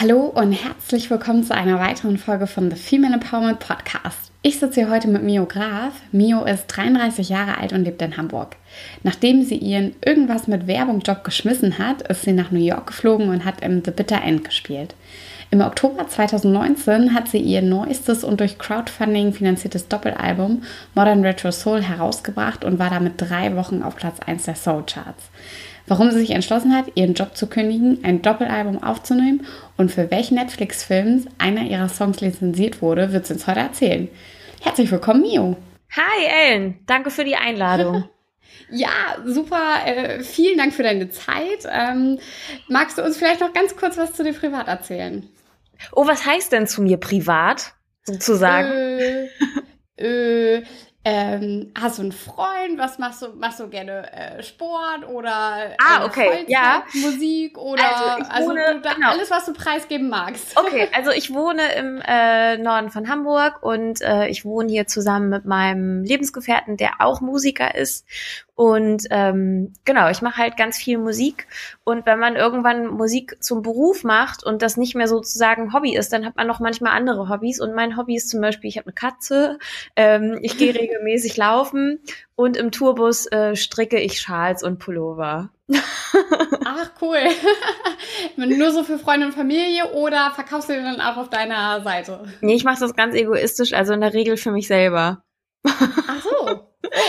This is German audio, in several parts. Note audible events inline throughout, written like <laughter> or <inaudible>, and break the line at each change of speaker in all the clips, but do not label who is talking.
Hallo und herzlich willkommen zu einer weiteren Folge von The Female Empowerment Podcast. Ich sitze hier heute mit Mio Graf. Mio ist 33 Jahre alt und lebt in Hamburg. Nachdem sie ihren irgendwas mit Werbung Job geschmissen hat, ist sie nach New York geflogen und hat im The Bitter End gespielt. Im Oktober 2019 hat sie ihr neuestes und durch Crowdfunding finanziertes Doppelalbum Modern Retro Soul herausgebracht und war damit drei Wochen auf Platz 1 der Soul Charts. Warum sie sich entschlossen hat, ihren Job zu kündigen, ein Doppelalbum aufzunehmen und für welchen Netflix-Film einer ihrer Songs lizenziert wurde, wird sie uns heute erzählen. Herzlich willkommen, Mio.
Hi, Ellen. Danke für die Einladung. <laughs>
Ja, super. Äh, vielen Dank für deine Zeit. Ähm, magst du uns vielleicht noch ganz kurz was zu dir privat erzählen?
Oh, was heißt denn zu mir privat, sozusagen?
Äh, äh, ähm, hast du einen Freund? Was machst du? Machst du gerne äh, Sport oder
ah, okay. ja.
Musik oder
also,
also
wohne, genau.
alles, was du preisgeben magst? <laughs>
Okay, also ich wohne im äh, Norden von Hamburg und äh, ich wohne hier zusammen mit meinem Lebensgefährten, der auch Musiker ist und ähm, genau, ich mache halt ganz viel Musik. Und wenn man irgendwann Musik zum Beruf macht und das nicht mehr sozusagen Hobby ist, dann hat man noch manchmal andere Hobbys. Und mein Hobby ist zum Beispiel, ich habe eine Katze, ähm, ich gehe <laughs> regelmäßig laufen und im Tourbus äh, stricke ich Schals und Pullover. <laughs>
Ach, cool. <laughs> Nur so für Freunde und Familie oder verkaufst du den dann auch auf deiner Seite?
Nee, ich mache das ganz egoistisch, also in der Regel für mich selber.
Ach.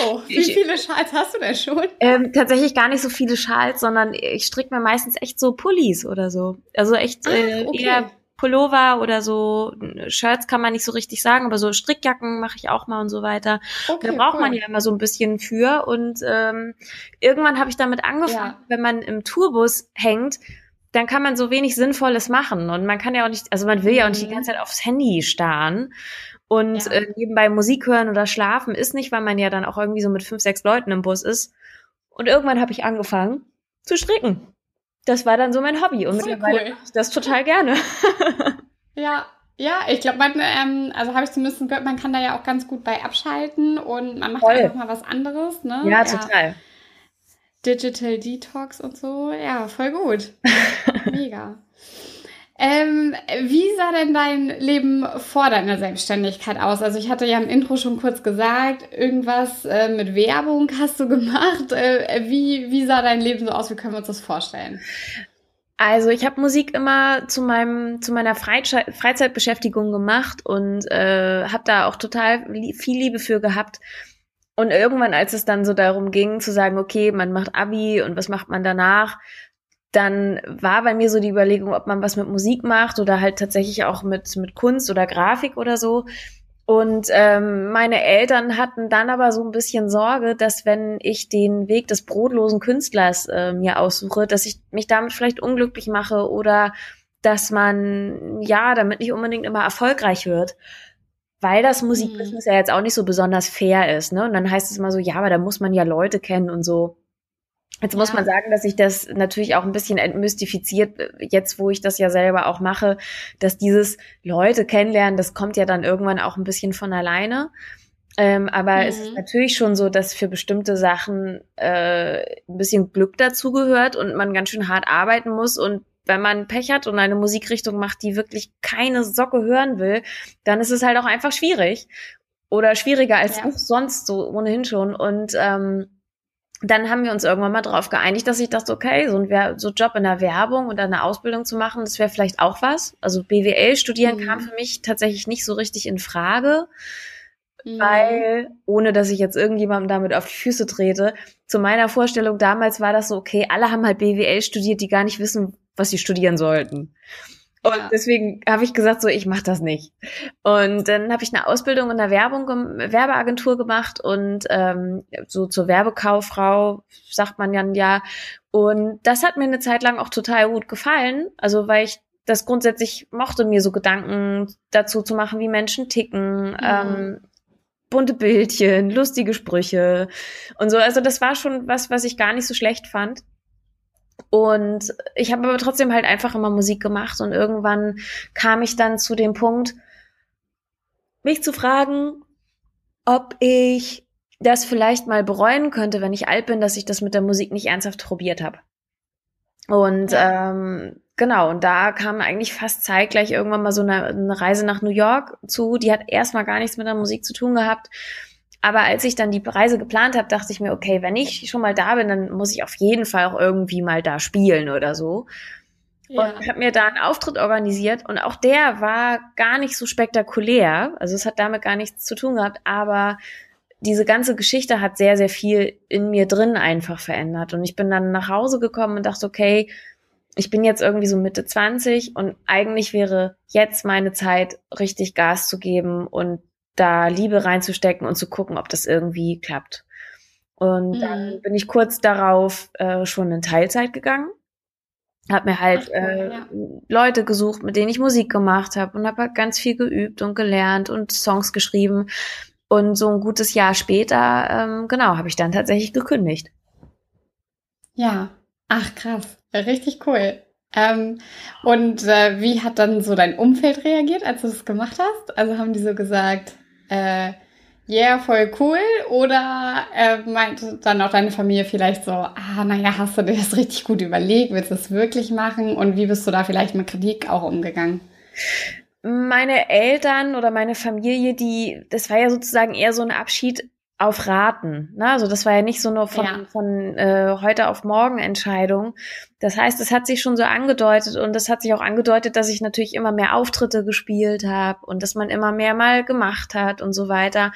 Oh, wie viele Schals hast du denn schon?
Ähm, tatsächlich gar nicht so viele Schals, sondern ich stricke mir meistens echt so Pullis oder so. Also echt äh, okay. eher Pullover oder so Shirts kann man nicht so richtig sagen, aber so Strickjacken mache ich auch mal und so weiter. Okay, da braucht cool. man ja immer so ein bisschen für. Und ähm, irgendwann habe ich damit angefangen, ja. wenn man im Tourbus hängt, dann kann man so wenig Sinnvolles machen. Und man kann ja auch nicht, also man will ja auch nicht die mhm. ganze Zeit aufs Handy starren. Und ja. äh, nebenbei Musik hören oder schlafen ist nicht, weil man ja dann auch irgendwie so mit fünf, sechs Leuten im Bus ist. Und irgendwann habe ich angefangen zu stricken. Das war dann so mein Hobby und Voll mittlerweile cool. ich das total gerne. <laughs>
ja, ja, ich glaube, man, ähm, also habe ich zumindest gehört, man kann da ja auch ganz gut bei abschalten und man macht Voll. einfach mal was anderes, ne?
Ja, total. Ja.
Digital Detox und so, ja, voll gut. <laughs> Mega. Ähm, wie sah denn dein Leben vor deiner Selbstständigkeit aus? Also ich hatte ja im Intro schon kurz gesagt, irgendwas äh, mit Werbung hast du gemacht. Äh, wie, wie sah dein Leben so aus? Wie können wir uns das vorstellen?
Also ich habe Musik immer zu meinem zu meiner Freizeit, Freizeitbeschäftigung gemacht und äh, habe da auch total viel Liebe für gehabt. Und irgendwann, als es dann so darum ging zu sagen, okay, man macht Abi und was macht man danach, dann war bei mir so die Überlegung, ob man was mit Musik macht oder halt tatsächlich auch mit, mit Kunst oder Grafik oder so. Und ähm, meine Eltern hatten dann aber so ein bisschen Sorge, dass wenn ich den Weg des brotlosen Künstlers äh, mir aussuche, dass ich mich damit vielleicht unglücklich mache oder dass man ja damit nicht unbedingt immer erfolgreich wird. Weil das Musikbusiness mhm. ja jetzt auch nicht so besonders fair ist, ne? Und dann heißt es immer so, ja, aber da muss man ja Leute kennen und so. Jetzt muss man sagen, dass sich das natürlich auch ein bisschen entmystifiziert, jetzt wo ich das ja selber auch mache, dass dieses Leute kennenlernen, das kommt ja dann irgendwann auch ein bisschen von alleine. Ähm, aber mhm. es ist mhm. natürlich schon so, dass für bestimmte Sachen äh, ein bisschen Glück dazugehört und man ganz schön hart arbeiten muss. Und wenn man Pech hat und eine Musikrichtung macht, die wirklich keine Socke hören will, dann ist es halt auch einfach schwierig. Oder schwieriger als ja. sonst so ohnehin schon. Und ähm, dann haben wir uns irgendwann mal darauf geeinigt, dass ich dachte, okay, so ein so Job in der Werbung und eine Ausbildung zu machen, das wäre vielleicht auch was. Also BWL studieren mhm. kam für mich tatsächlich nicht so richtig in Frage, mhm. weil, ohne dass ich jetzt irgendjemandem damit auf die Füße trete, zu meiner Vorstellung damals war das so, okay, alle haben halt BWL studiert, die gar nicht wissen, was sie studieren sollten. Und ja. deswegen habe ich gesagt, so ich mache das nicht. Und dann habe ich eine Ausbildung in der Werbung, Werbeagentur gemacht und ähm, so zur Werbekauffrau sagt man dann ja. Und das hat mir eine Zeit lang auch total gut gefallen. Also weil ich das grundsätzlich mochte, mir so Gedanken dazu zu machen, wie Menschen ticken. Mhm. Ähm, bunte Bildchen, lustige Sprüche und so. Also das war schon was, was ich gar nicht so schlecht fand. Und ich habe aber trotzdem halt einfach immer Musik gemacht und irgendwann kam ich dann zu dem Punkt, mich zu fragen, ob ich das vielleicht mal bereuen könnte, wenn ich alt bin, dass ich das mit der Musik nicht ernsthaft probiert habe. Und ja. ähm, genau, und da kam eigentlich fast zeitgleich irgendwann mal so eine, eine Reise nach New York zu. Die hat erstmal gar nichts mit der Musik zu tun gehabt. Aber als ich dann die Reise geplant habe, dachte ich mir, okay, wenn ich schon mal da bin, dann muss ich auf jeden Fall auch irgendwie mal da spielen oder so. Ja. Und habe mir da einen Auftritt organisiert und auch der war gar nicht so spektakulär. Also es hat damit gar nichts zu tun gehabt, aber diese ganze Geschichte hat sehr, sehr viel in mir drin einfach verändert. Und ich bin dann nach Hause gekommen und dachte, okay, ich bin jetzt irgendwie so Mitte 20 und eigentlich wäre jetzt meine Zeit, richtig Gas zu geben und da Liebe reinzustecken und zu gucken, ob das irgendwie klappt. Und mhm. dann bin ich kurz darauf äh, schon in Teilzeit gegangen. Hab mir halt Ach, äh, ja. Leute gesucht, mit denen ich Musik gemacht habe und habe halt ganz viel geübt und gelernt und Songs geschrieben. Und so ein gutes Jahr später, ähm, genau, habe ich dann tatsächlich gekündigt.
Ja, ach krass, richtig cool. Ähm, und äh, wie hat dann so dein Umfeld reagiert, als du das gemacht hast? Also haben die so gesagt, äh, yeah, voll cool? Oder äh, meinte dann auch deine Familie vielleicht so, ah, naja, hast du dir das richtig gut überlegt, willst du das wirklich machen? Und wie bist du da vielleicht mit Kritik auch umgegangen?
meine Eltern oder meine Familie, die, das war ja sozusagen eher so ein Abschied auf Raten. Ne? Also das war ja nicht so nur von, ja. von äh, heute auf morgen Entscheidung. Das heißt, es hat sich schon so angedeutet und es hat sich auch angedeutet, dass ich natürlich immer mehr Auftritte gespielt habe und dass man immer mehr mal gemacht hat und so weiter.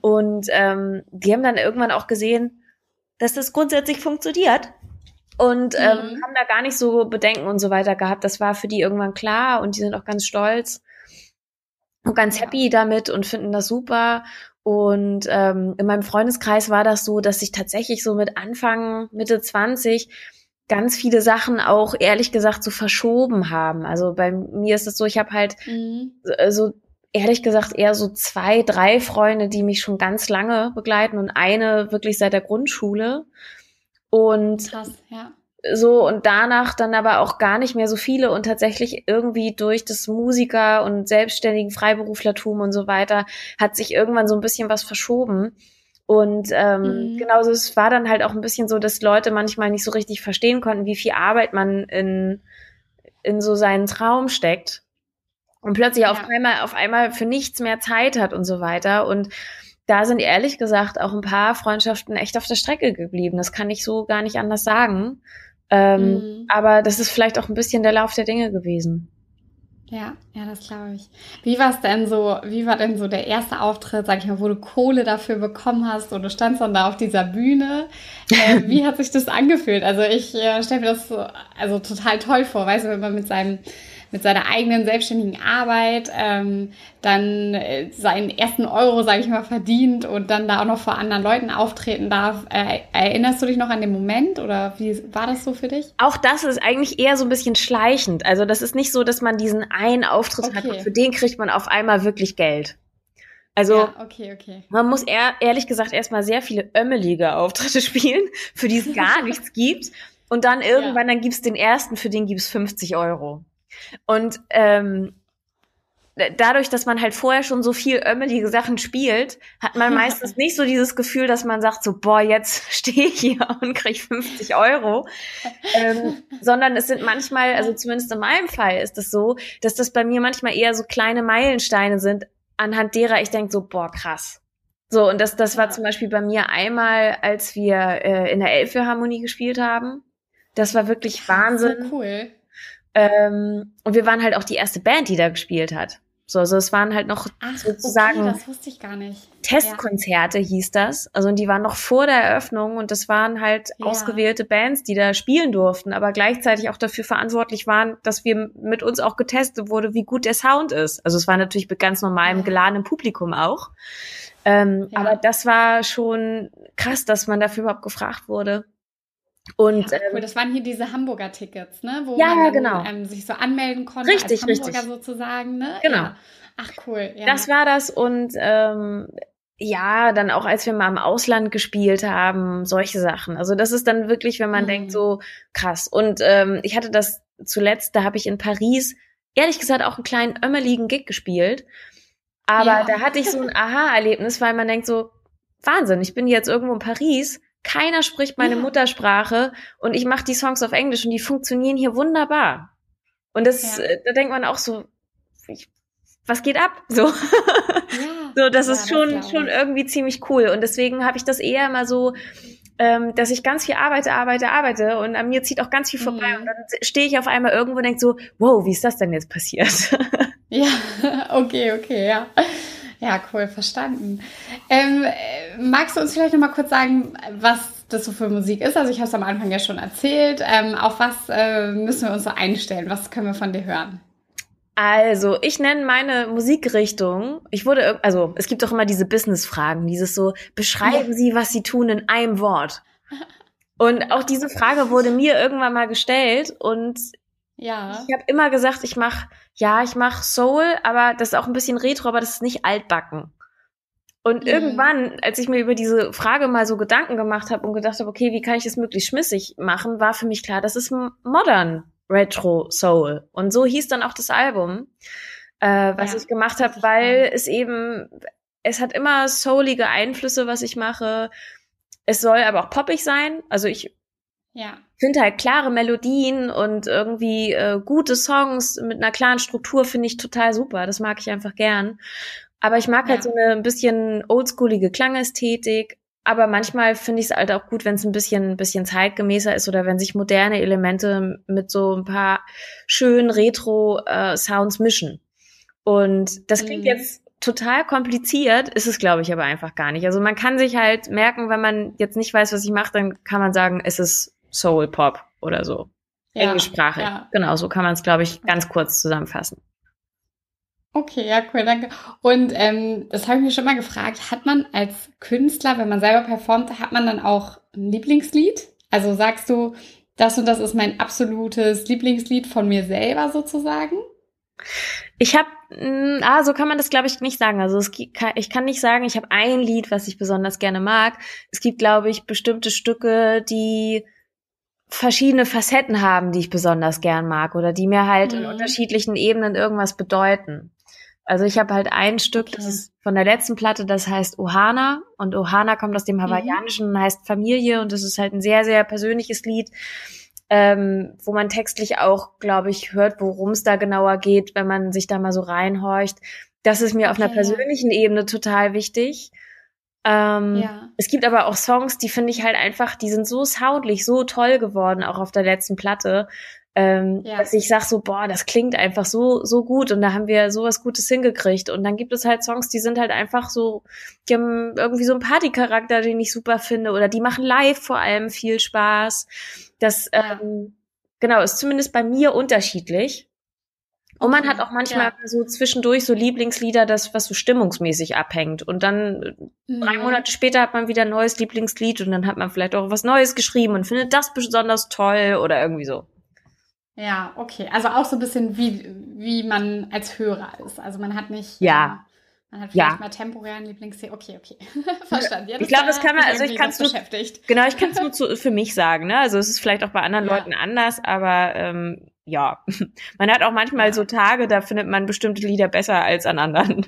Und ähm, die haben dann irgendwann auch gesehen, dass das grundsätzlich funktioniert und ähm, mhm. haben da gar nicht so Bedenken und so weiter gehabt. Das war für die irgendwann klar und die sind auch ganz stolz und ganz happy damit und finden das super. Und ähm, in meinem Freundeskreis war das so, dass ich tatsächlich so mit Anfang, Mitte 20 ganz viele Sachen auch ehrlich gesagt so verschoben haben. Also bei mir ist es so, ich habe halt mhm. so ehrlich gesagt eher so zwei, drei Freunde, die mich schon ganz lange begleiten und eine wirklich seit der Grundschule. Und Krass, ja so und danach dann aber auch gar nicht mehr so viele und tatsächlich irgendwie durch das Musiker und selbstständigen Freiberuflertum und so weiter hat sich irgendwann so ein bisschen was verschoben. Und ähm, mhm. genauso, es war dann halt auch ein bisschen so, dass Leute manchmal nicht so richtig verstehen konnten, wie viel Arbeit man in, in so seinen Traum steckt. Und plötzlich ja. auf einmal, auf einmal für nichts mehr Zeit hat und so weiter. Und da sind ehrlich gesagt auch ein paar Freundschaften echt auf der Strecke geblieben. Das kann ich so gar nicht anders sagen. Ähm, mhm. Aber das ist vielleicht auch ein bisschen der Lauf der Dinge gewesen.
Ja, ja, das glaube ich. Wie war es denn so, wie war denn so der erste Auftritt, sag ich mal, wo du Kohle dafür bekommen hast und du standst dann da auf dieser Bühne? Äh, <laughs> wie hat sich das angefühlt? Also ich äh, stelle mir das so, also total toll vor, weißt du, wenn man mit seinem mit seiner eigenen selbstständigen Arbeit ähm, dann äh, seinen ersten Euro, sage ich mal, verdient und dann da auch noch vor anderen Leuten auftreten darf. Äh, erinnerst du dich noch an den Moment oder wie war das so für dich?
Auch das ist eigentlich eher so ein bisschen schleichend. Also das ist nicht so, dass man diesen einen Auftritt okay. hat und für den kriegt man auf einmal wirklich Geld. Also ja, okay, okay. man muss eher, ehrlich gesagt erstmal sehr viele ömmelige Auftritte <laughs> spielen, für die es gar <laughs> nichts gibt. Und dann irgendwann, ja. dann gibt's den ersten, für den gibt's 50 Euro. Und ähm, dadurch, dass man halt vorher schon so viel ömmelige Sachen spielt, hat man <laughs> meistens nicht so dieses Gefühl, dass man sagt so, boah, jetzt <laughs> stehe ich hier und krieg 50 Euro, ähm, sondern es sind manchmal, also zumindest in meinem Fall ist es so, dass das bei mir manchmal eher so kleine Meilensteine sind, anhand derer ich denke so, boah, krass. So, und das, das war zum Beispiel bei mir einmal, als wir äh, in der Elbphilharmonie gespielt haben. Das war wirklich Wahnsinn. So cool. Ähm, und wir waren halt auch die erste Band, die da gespielt hat. So, also es waren halt noch Ach, sozusagen
okay.
Testkonzerte ja. hieß das. Also und die waren noch vor der Eröffnung und das waren halt ja. ausgewählte Bands, die da spielen durften, aber gleichzeitig auch dafür verantwortlich waren, dass wir mit uns auch getestet wurde, wie gut der Sound ist. Also es war natürlich mit ganz normalem geladenen Publikum auch. Ähm, ja. Aber das war schon krass, dass man dafür überhaupt gefragt wurde.
Und ja, cool. Ähm, das waren hier diese Hamburger Tickets, ne?
Wo ja, man dann, genau.
ähm, sich so anmelden konnte
richtig,
als Hamburger
richtig.
sozusagen, ne?
Genau.
Ja. Ach cool.
Ja. Das war das und ähm, ja, dann auch als wir mal im Ausland gespielt haben, solche Sachen. Also das ist dann wirklich, wenn man mhm. denkt, so krass. Und ähm, ich hatte das zuletzt, da habe ich in Paris, ehrlich gesagt, auch einen kleinen ömmeligen Gig gespielt. Aber da hatte ich so ein Aha-Erlebnis, weil man denkt so, Wahnsinn, ich bin jetzt irgendwo in Paris, keiner spricht meine ja. Muttersprache und ich mache die Songs auf Englisch und die funktionieren hier wunderbar. Und das, ja. Äh, da denkt man auch so, ich, was geht ab? So. Ja, <laughs> so, das ist schon, das schon irgendwie ziemlich cool. Und deswegen habe ich das eher immer so, ähm, dass ich ganz viel arbeite, arbeite, arbeite und an mir zieht auch ganz viel vorbei. Mhm. Und dann stehe ich auf einmal irgendwo und denke so, wow, wie ist das denn jetzt passiert? <laughs>
ja, <laughs> okay, okay, ja. Ja, cool, verstanden. Ähm, magst du uns vielleicht noch mal kurz sagen, was das so für Musik ist? Also ich habe es am Anfang ja schon erzählt. Ähm, auf was äh, müssen wir uns so einstellen? Was können wir von dir hören?
Also, ich nenne meine Musikrichtung, ich wurde, also, es gibt doch immer diese Business-Fragen, dieses so, beschreiben ja. Sie, was Sie tun in einem Wort. Und auch diese Frage wurde mir irgendwann mal gestellt und ja. ich habe immer gesagt, ich mache, ja, ich mache Soul, aber das ist auch ein bisschen Retro, aber das ist nicht altbacken. Und mhm. irgendwann, als ich mir über diese Frage mal so Gedanken gemacht habe und gedacht habe, okay, wie kann ich das möglichst schmissig machen, war für mich klar, das ist modern. Retro Soul. Und so hieß dann auch das Album, äh, was ja, ich gemacht habe, weil es eben, es hat immer soulige Einflüsse, was ich mache. Es soll aber auch poppig sein. Also ich ja. finde halt klare Melodien und irgendwie äh, gute Songs mit einer klaren Struktur finde ich total super. Das mag ich einfach gern. Aber ich mag halt ja. halt so eine ein bisschen oldschoolige Klangästhetik, aber manchmal finde ich es halt auch gut, wenn es ein bisschen, ein bisschen zeitgemäßer ist oder wenn sich moderne Elemente mit so ein paar schönen Retro-Sounds äh, mischen. Und das klingt mhm. jetzt total kompliziert, ist es, glaube ich, aber einfach gar nicht. Also man kann sich halt merken, wenn man jetzt nicht weiß, was ich mache, dann kann man sagen, es ist Soul Pop oder so. Ja, Englischsprachig. Ja. Genau, so kann man es, glaube ich, ganz kurz zusammenfassen.
Okay, ja, cool, danke. Und ähm, das habe ich mir schon mal gefragt, hat man als Künstler, wenn man selber performt, hat man dann auch ein Lieblingslied? Also sagst du, das und das ist mein absolutes Lieblingslied von mir selber sozusagen?
Ich habe, ah, so kann man das glaube ich nicht sagen. Also es, ich kann nicht sagen, ich habe ein Lied, was ich besonders gerne mag. Es gibt, glaube ich, bestimmte Stücke, die verschiedene Facetten haben, die ich besonders gern mag oder die mir halt mhm. in unterschiedlichen Ebenen irgendwas bedeuten. Also ich habe halt ein Stück, okay. das ist von der letzten Platte, das heißt Ohana. Und Ohana kommt aus dem mhm. Hawaiianischen und heißt Familie. Und das ist halt ein sehr, sehr persönliches Lied, ähm, wo man textlich auch, glaube ich, hört, worum es da genauer geht, wenn man sich da mal so reinhorcht. Das ist mir auf einer persönlichen Ebene total wichtig. Ähm, ja. Es gibt aber auch Songs, die finde ich halt einfach, die sind so soundlich, so toll geworden, auch auf der letzten Platte, ähm, ja. dass ich sag so, boah, das klingt einfach so, so gut und da haben wir sowas Gutes hingekriegt. Und dann gibt es halt Songs, die sind halt einfach so, die haben irgendwie so einen Partycharakter, den ich super finde oder die machen live vor allem viel Spaß. Das, ja. ähm, genau, ist zumindest bei mir unterschiedlich. Und man hat auch manchmal ja. so zwischendurch so Lieblingslieder, das was so stimmungsmäßig abhängt. Und dann mhm. drei Monate später hat man wieder ein neues Lieblingslied und dann hat man vielleicht auch was Neues geschrieben und findet das besonders toll oder irgendwie so.
Ja, okay. Also auch so ein bisschen wie, wie man als Hörer ist. Also man hat nicht.
Ja.
Äh, man hat vielleicht ja. mal temporären Lieblingssee. Okay, okay. <laughs> Verstanden. Ja,
ich glaube, das kann man, also ich kann es nur, genau, ich kann es nur <laughs> zu, für mich sagen, ne? Also es ist vielleicht auch bei anderen ja. Leuten anders, aber ähm, ja. <laughs> Man hat auch manchmal ja. so Tage, da findet man bestimmte Lieder besser als an anderen.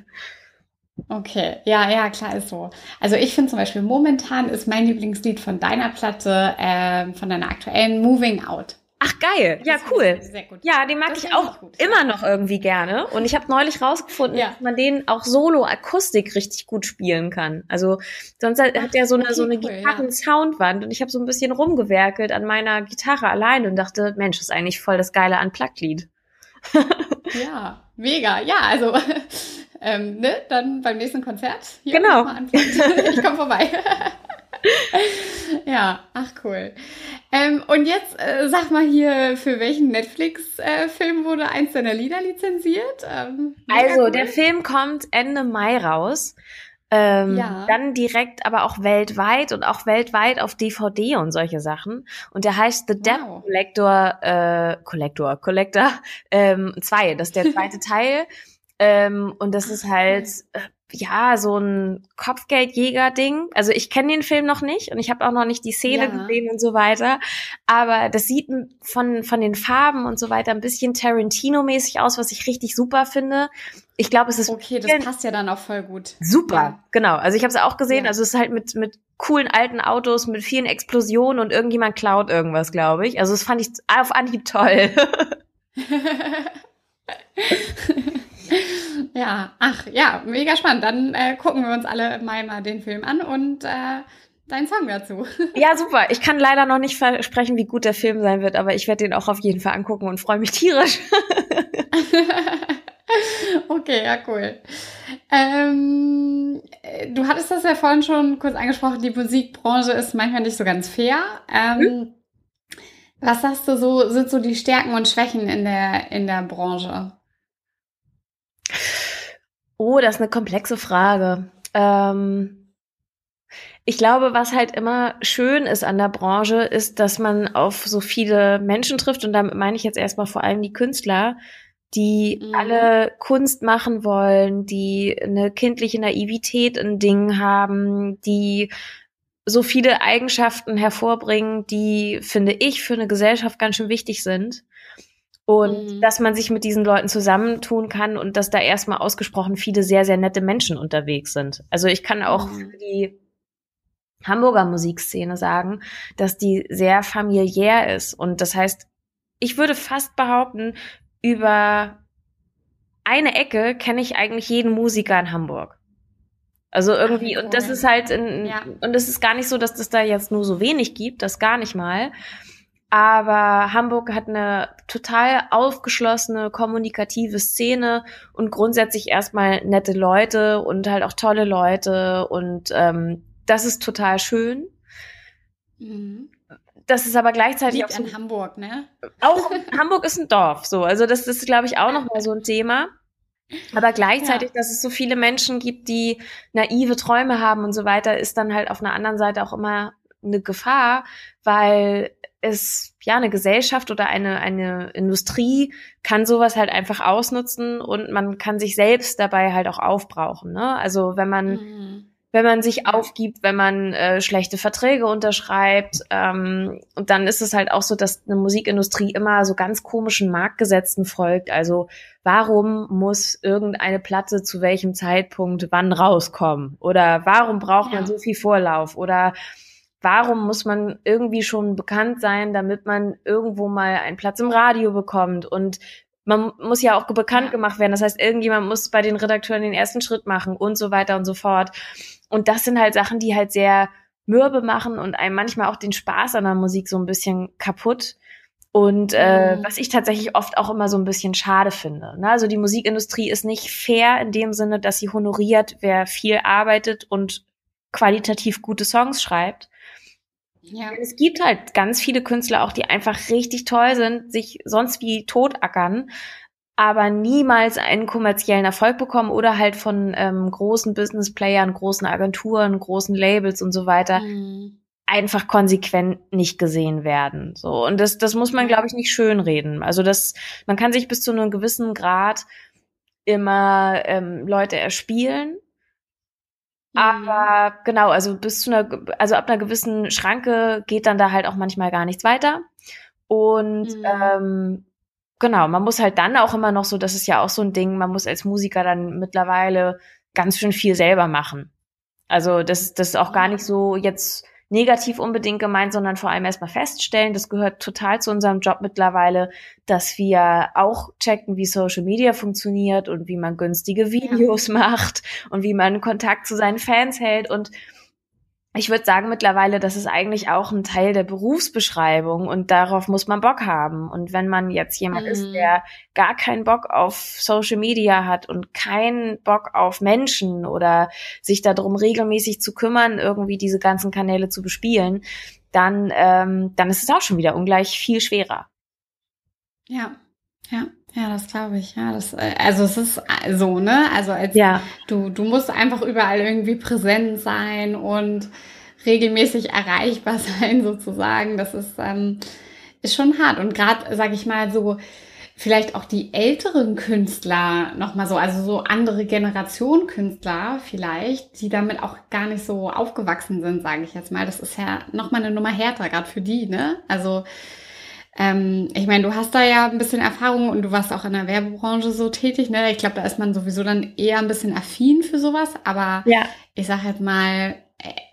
Okay, ja, ja, klar ist so. Also ich finde zum Beispiel momentan ist mein Lieblingslied von deiner Platte, äh, von deiner aktuellen Moving Out.
Ach geil, ja cool. Sehr gut. Ja, den mag das ich auch gut, immer noch irgendwie gerne. Und ich habe neulich rausgefunden, ja. dass man den auch Solo Akustik richtig gut spielen kann. Also sonst hat, hat der so eine okay, so eine Gitarren-Soundwand und ich habe so ein bisschen rumgewerkelt an meiner Gitarre allein und dachte, Mensch, das ist eigentlich voll das geile Unplugged-Lied. <laughs>
ja, mega. Ja, also <laughs> ähm, ne, dann beim nächsten Konzert.
Hier genau. <laughs>
Ich komme vorbei. <laughs> ja, ach cool. Ähm, und jetzt äh, sag mal hier, für welchen Netflix-Film äh, wurde eins deiner Lieder lizenziert?
Ähm, also, cool. der Film kommt Ende Mai raus. Ähm, ja. Dann direkt aber auch weltweit und auch weltweit auf DVD und solche Sachen. Und der heißt The Debt wow. Collector, äh, Collector, Collector 2. Ähm, das ist der zweite <laughs> Teil. Ähm, und das ist halt, äh, ja, so ein Kopfgeldjäger-Ding. Also ich kenne den Film noch nicht und ich habe auch noch nicht die Szene ja. gesehen und so weiter. Aber das sieht von, von den Farben und so weiter ein bisschen Tarantino-mäßig aus, was ich richtig super finde. Ich glaube, es ist.
Okay, das passt ja dann auch voll gut.
Super, ja. genau. Also ich habe es auch gesehen. Ja. Also es ist halt mit, mit coolen alten Autos, mit vielen Explosionen und irgendjemand klaut irgendwas, glaube ich. Also das fand ich auf Anhieb toll. <laughs> <laughs> <laughs> <laughs>
ja, ach ja, mega spannend. Dann äh, gucken wir uns alle mal, mal den Film an und äh, deinen Song dazu. <laughs>
ja, super. Ich kann leider noch nicht versprechen, wie gut der Film sein wird, aber ich werde den auch auf jeden Fall angucken und freue mich tierisch. <laughs>
okay, ja, cool. Ähm, du hattest das ja vorhin schon kurz angesprochen, die Musikbranche ist manchmal nicht so ganz fair. Ähm, hm? Was sagst du so, sind so die Stärken und Schwächen in der, in der Branche?
Oh, das ist eine komplexe Frage. Ähm, ich glaube, was halt immer schön ist an der Branche, ist, dass man auf so viele Menschen trifft und damit meine ich jetzt erstmal vor allem die Künstler, die mhm. alle Kunst machen wollen, die eine kindliche Naivität in Dingen haben, die so viele Eigenschaften hervorbringen, die, finde ich, für eine Gesellschaft ganz schön wichtig sind. Und mhm. dass man sich mit diesen Leuten zusammentun kann und dass da erstmal ausgesprochen viele sehr, sehr nette Menschen unterwegs sind. Also ich kann auch mhm. für die Hamburger Musikszene sagen, dass die sehr familiär ist. Und das heißt, ich würde fast behaupten, über eine Ecke kenne ich eigentlich jeden Musiker in Hamburg. Also irgendwie, und das ist halt, in, ja. und es ist gar nicht so, dass das da jetzt nur so wenig gibt, das gar nicht mal. Aber Hamburg hat eine total aufgeschlossene, kommunikative Szene und grundsätzlich erstmal nette Leute und halt auch tolle Leute und ähm, das ist total schön. Mhm. Das ist aber gleichzeitig
Liegt auch so, in Hamburg, ne?
Auch Hamburg ist ein Dorf, so. Also das ist, glaube ich, auch noch mal so ein Thema. Aber gleichzeitig, ja. dass es so viele Menschen gibt, die naive Träume haben und so weiter, ist dann halt auf einer anderen Seite auch immer eine Gefahr, weil es ja eine Gesellschaft oder eine eine Industrie kann sowas halt einfach ausnutzen und man kann sich selbst dabei halt auch aufbrauchen. Ne? Also wenn man mhm wenn man sich aufgibt, wenn man äh, schlechte Verträge unterschreibt. Ähm, und dann ist es halt auch so, dass eine Musikindustrie immer so ganz komischen Marktgesetzen folgt. Also warum muss irgendeine Platte zu welchem Zeitpunkt wann rauskommen? Oder warum braucht ja. man so viel Vorlauf? Oder warum muss man irgendwie schon bekannt sein, damit man irgendwo mal einen Platz im Radio bekommt? Und man muss ja auch bekannt gemacht werden. Das heißt, irgendjemand muss bei den Redakteuren den ersten Schritt machen und so weiter und so fort. Und das sind halt Sachen, die halt sehr mürbe machen und einem manchmal auch den Spaß an der Musik so ein bisschen kaputt. Und äh, mhm. was ich tatsächlich oft auch immer so ein bisschen schade finde. Ne? Also die Musikindustrie ist nicht fair in dem Sinne, dass sie honoriert, wer viel arbeitet und qualitativ gute Songs schreibt. Ja. Es gibt halt ganz viele Künstler auch, die einfach richtig toll sind, sich sonst wie totackern, aber niemals einen kommerziellen Erfolg bekommen oder halt von ähm, großen Businessplayern, großen Agenturen, großen Labels und so weiter mhm. einfach konsequent nicht gesehen werden. So und das das muss man glaube ich nicht schönreden. Also das man kann sich bis zu einem gewissen Grad immer ähm, Leute erspielen. Mhm. Aber genau, also bis zu einer, also ab einer gewissen Schranke geht dann da halt auch manchmal gar nichts weiter. Und mhm. ähm, genau, man muss halt dann auch immer noch so, das ist ja auch so ein Ding, man muss als Musiker dann mittlerweile ganz schön viel selber machen. Also das, das ist auch gar nicht so jetzt negativ unbedingt gemeint, sondern vor allem erstmal feststellen, das gehört total zu unserem Job mittlerweile, dass wir auch checken, wie Social Media funktioniert und wie man günstige Videos ja. <laughs> macht und wie man Kontakt zu seinen Fans hält und ich würde sagen mittlerweile, das ist eigentlich auch ein Teil der Berufsbeschreibung und darauf muss man Bock haben. Und wenn man jetzt jemand mhm. ist, der gar keinen Bock auf Social Media hat und keinen Bock auf Menschen oder sich darum regelmäßig zu kümmern, irgendwie diese ganzen Kanäle zu bespielen, dann, ähm, dann ist es auch schon wieder ungleich viel schwerer.
Ja, ja. Ja, das glaube ich. Ja, das, äh, also es ist äh, so, ne? Also als ja. du, du musst einfach überall irgendwie präsent sein und regelmäßig erreichbar <laughs> sein, sozusagen. Das ist, ähm, ist schon hart. Und gerade, sag ich mal, so vielleicht auch die älteren Künstler nochmal so, also so andere Generation Künstler vielleicht, die damit auch gar nicht so aufgewachsen sind, sage ich jetzt mal. Das ist ja nochmal eine Nummer härter, gerade für die, ne? Also ähm, ich meine, du hast da ja ein bisschen Erfahrung und du warst auch in der Werbebranche so tätig, ne? Ich glaube, da ist man sowieso dann eher ein bisschen affin für sowas, aber ja. ich sag jetzt mal,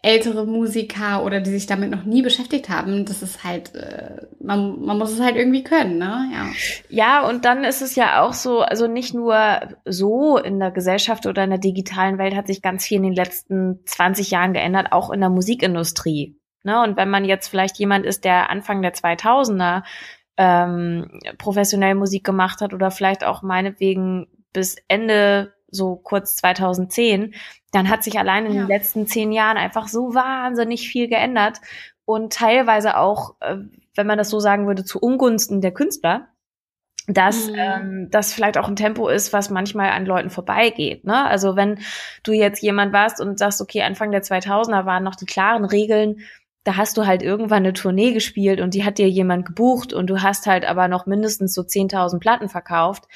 ältere Musiker oder die sich damit noch nie beschäftigt haben, das ist halt, äh, man, man muss es halt irgendwie können, ne?
Ja. ja, und dann ist es ja auch so, also nicht nur so in der Gesellschaft oder in der digitalen Welt hat sich ganz viel in den letzten 20 Jahren geändert, auch in der Musikindustrie. Ne? Und wenn man jetzt vielleicht jemand ist, der Anfang der 2000er ähm, professionell Musik gemacht hat oder vielleicht auch meinetwegen bis Ende so kurz 2010, dann hat sich allein in ja. den letzten zehn Jahren einfach so wahnsinnig viel geändert und teilweise auch, äh, wenn man das so sagen würde, zu Ungunsten der Künstler dass mhm. ähm, das vielleicht auch ein Tempo ist, was manchmal an Leuten vorbeigeht. Ne? Also wenn du jetzt jemand warst und sagst, okay, Anfang der 2000er waren noch die klaren Regeln, da hast du halt irgendwann eine Tournee gespielt und die hat dir jemand gebucht und du hast halt aber noch mindestens so 10.000 Platten verkauft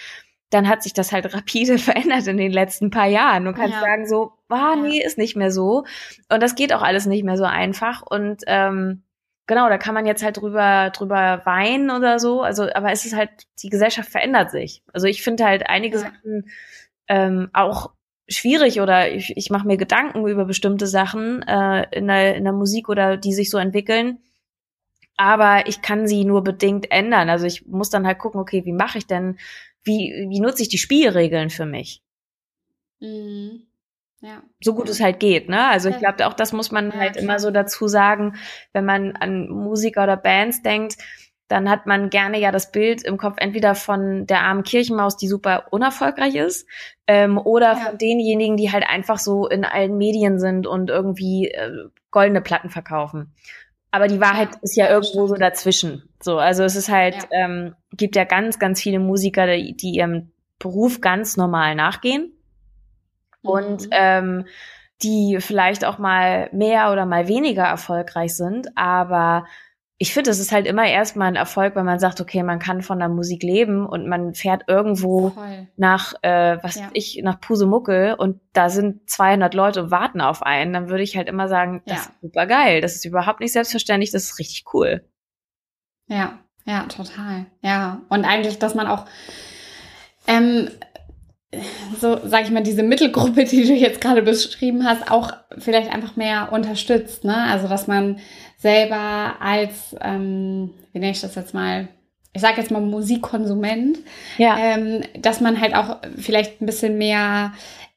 dann hat sich das halt <laughs> rapide verändert in den letzten paar Jahren. Du kannst ja. sagen so, ah, nee, ist nicht mehr so. Und das geht auch alles nicht mehr so einfach. Und ähm, genau, da kann man jetzt halt drüber, drüber weinen oder so. Also, aber es ist halt, die Gesellschaft verändert sich. Also ich finde halt einige ja. Sachen ähm, auch schwierig oder ich, ich mache mir Gedanken über bestimmte Sachen äh, in, der, in der Musik oder die sich so entwickeln. Aber ich kann sie nur bedingt ändern. Also ich muss dann halt gucken, okay, wie mache ich denn wie, wie nutze ich die Spielregeln für mich? Mhm. Ja. So gut es halt geht, ne? Also ich glaube, auch das muss man ja, halt klar. immer so dazu sagen, wenn man an Musiker oder Bands denkt, dann hat man gerne ja das Bild im Kopf entweder von der armen Kirchenmaus, die super unerfolgreich ist, ähm, oder ja. von denjenigen, die halt einfach so in allen Medien sind und irgendwie äh, goldene Platten verkaufen. Aber die Wahrheit ist ja, ja irgendwo so dazwischen. So, also es ist halt, ja. ähm, gibt ja ganz, ganz viele Musiker, die, die ihrem Beruf ganz normal nachgehen. Mhm. Und ähm, die vielleicht auch mal mehr oder mal weniger erfolgreich sind, aber ich finde, es ist halt immer erstmal ein Erfolg, wenn man sagt, okay, man kann von der Musik leben und man fährt irgendwo Voll. nach, äh, was ja. ich, nach Pusemuckel und da sind 200 Leute und warten auf einen, dann würde ich halt immer sagen, das ja. ist super geil, das ist überhaupt nicht selbstverständlich, das ist richtig cool.
Ja, ja, total. Ja, und eigentlich, dass man auch, ähm, so, sag ich mal, diese Mittelgruppe, <laughs> die du jetzt gerade beschrieben hast, auch vielleicht einfach mehr unterstützt, ne? Also, dass man selber als, ähm, wie nenne ich das jetzt mal, ich sage jetzt mal Musikkonsument, ja. ähm, dass man halt auch vielleicht ein bisschen mehr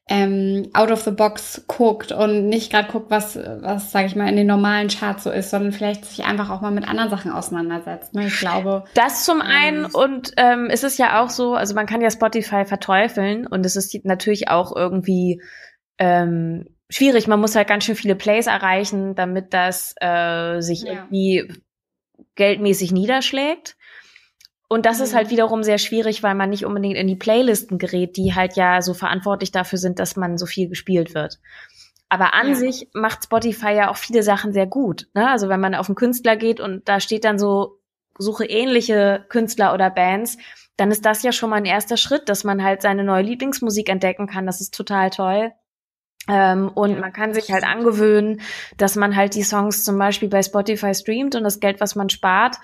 ähm, out of the box guckt und nicht gerade guckt, was, was sage ich mal, in den normalen Charts so ist, sondern vielleicht sich einfach auch mal mit anderen Sachen auseinandersetzt. Ne? Ich glaube.
Das zum ähm, einen und ähm, es ist ja auch so, also man kann ja Spotify verteufeln und es ist natürlich auch irgendwie ähm, schwierig. Man muss halt ganz schön viele Plays erreichen, damit das äh, sich ja. irgendwie geldmäßig niederschlägt. Und das mhm. ist halt wiederum sehr schwierig, weil man nicht unbedingt in die Playlisten gerät, die halt ja so verantwortlich dafür sind, dass man so viel gespielt wird. Aber an ja. sich macht Spotify ja auch viele Sachen sehr gut. Ne? Also wenn man auf einen Künstler geht und da steht dann so, suche ähnliche Künstler oder Bands, dann ist das ja schon mal ein erster Schritt, dass man halt seine neue Lieblingsmusik entdecken kann. Das ist total toll. Ähm, und man kann sich halt angewöhnen, dass man halt die Songs zum Beispiel bei Spotify streamt und das Geld, was man spart,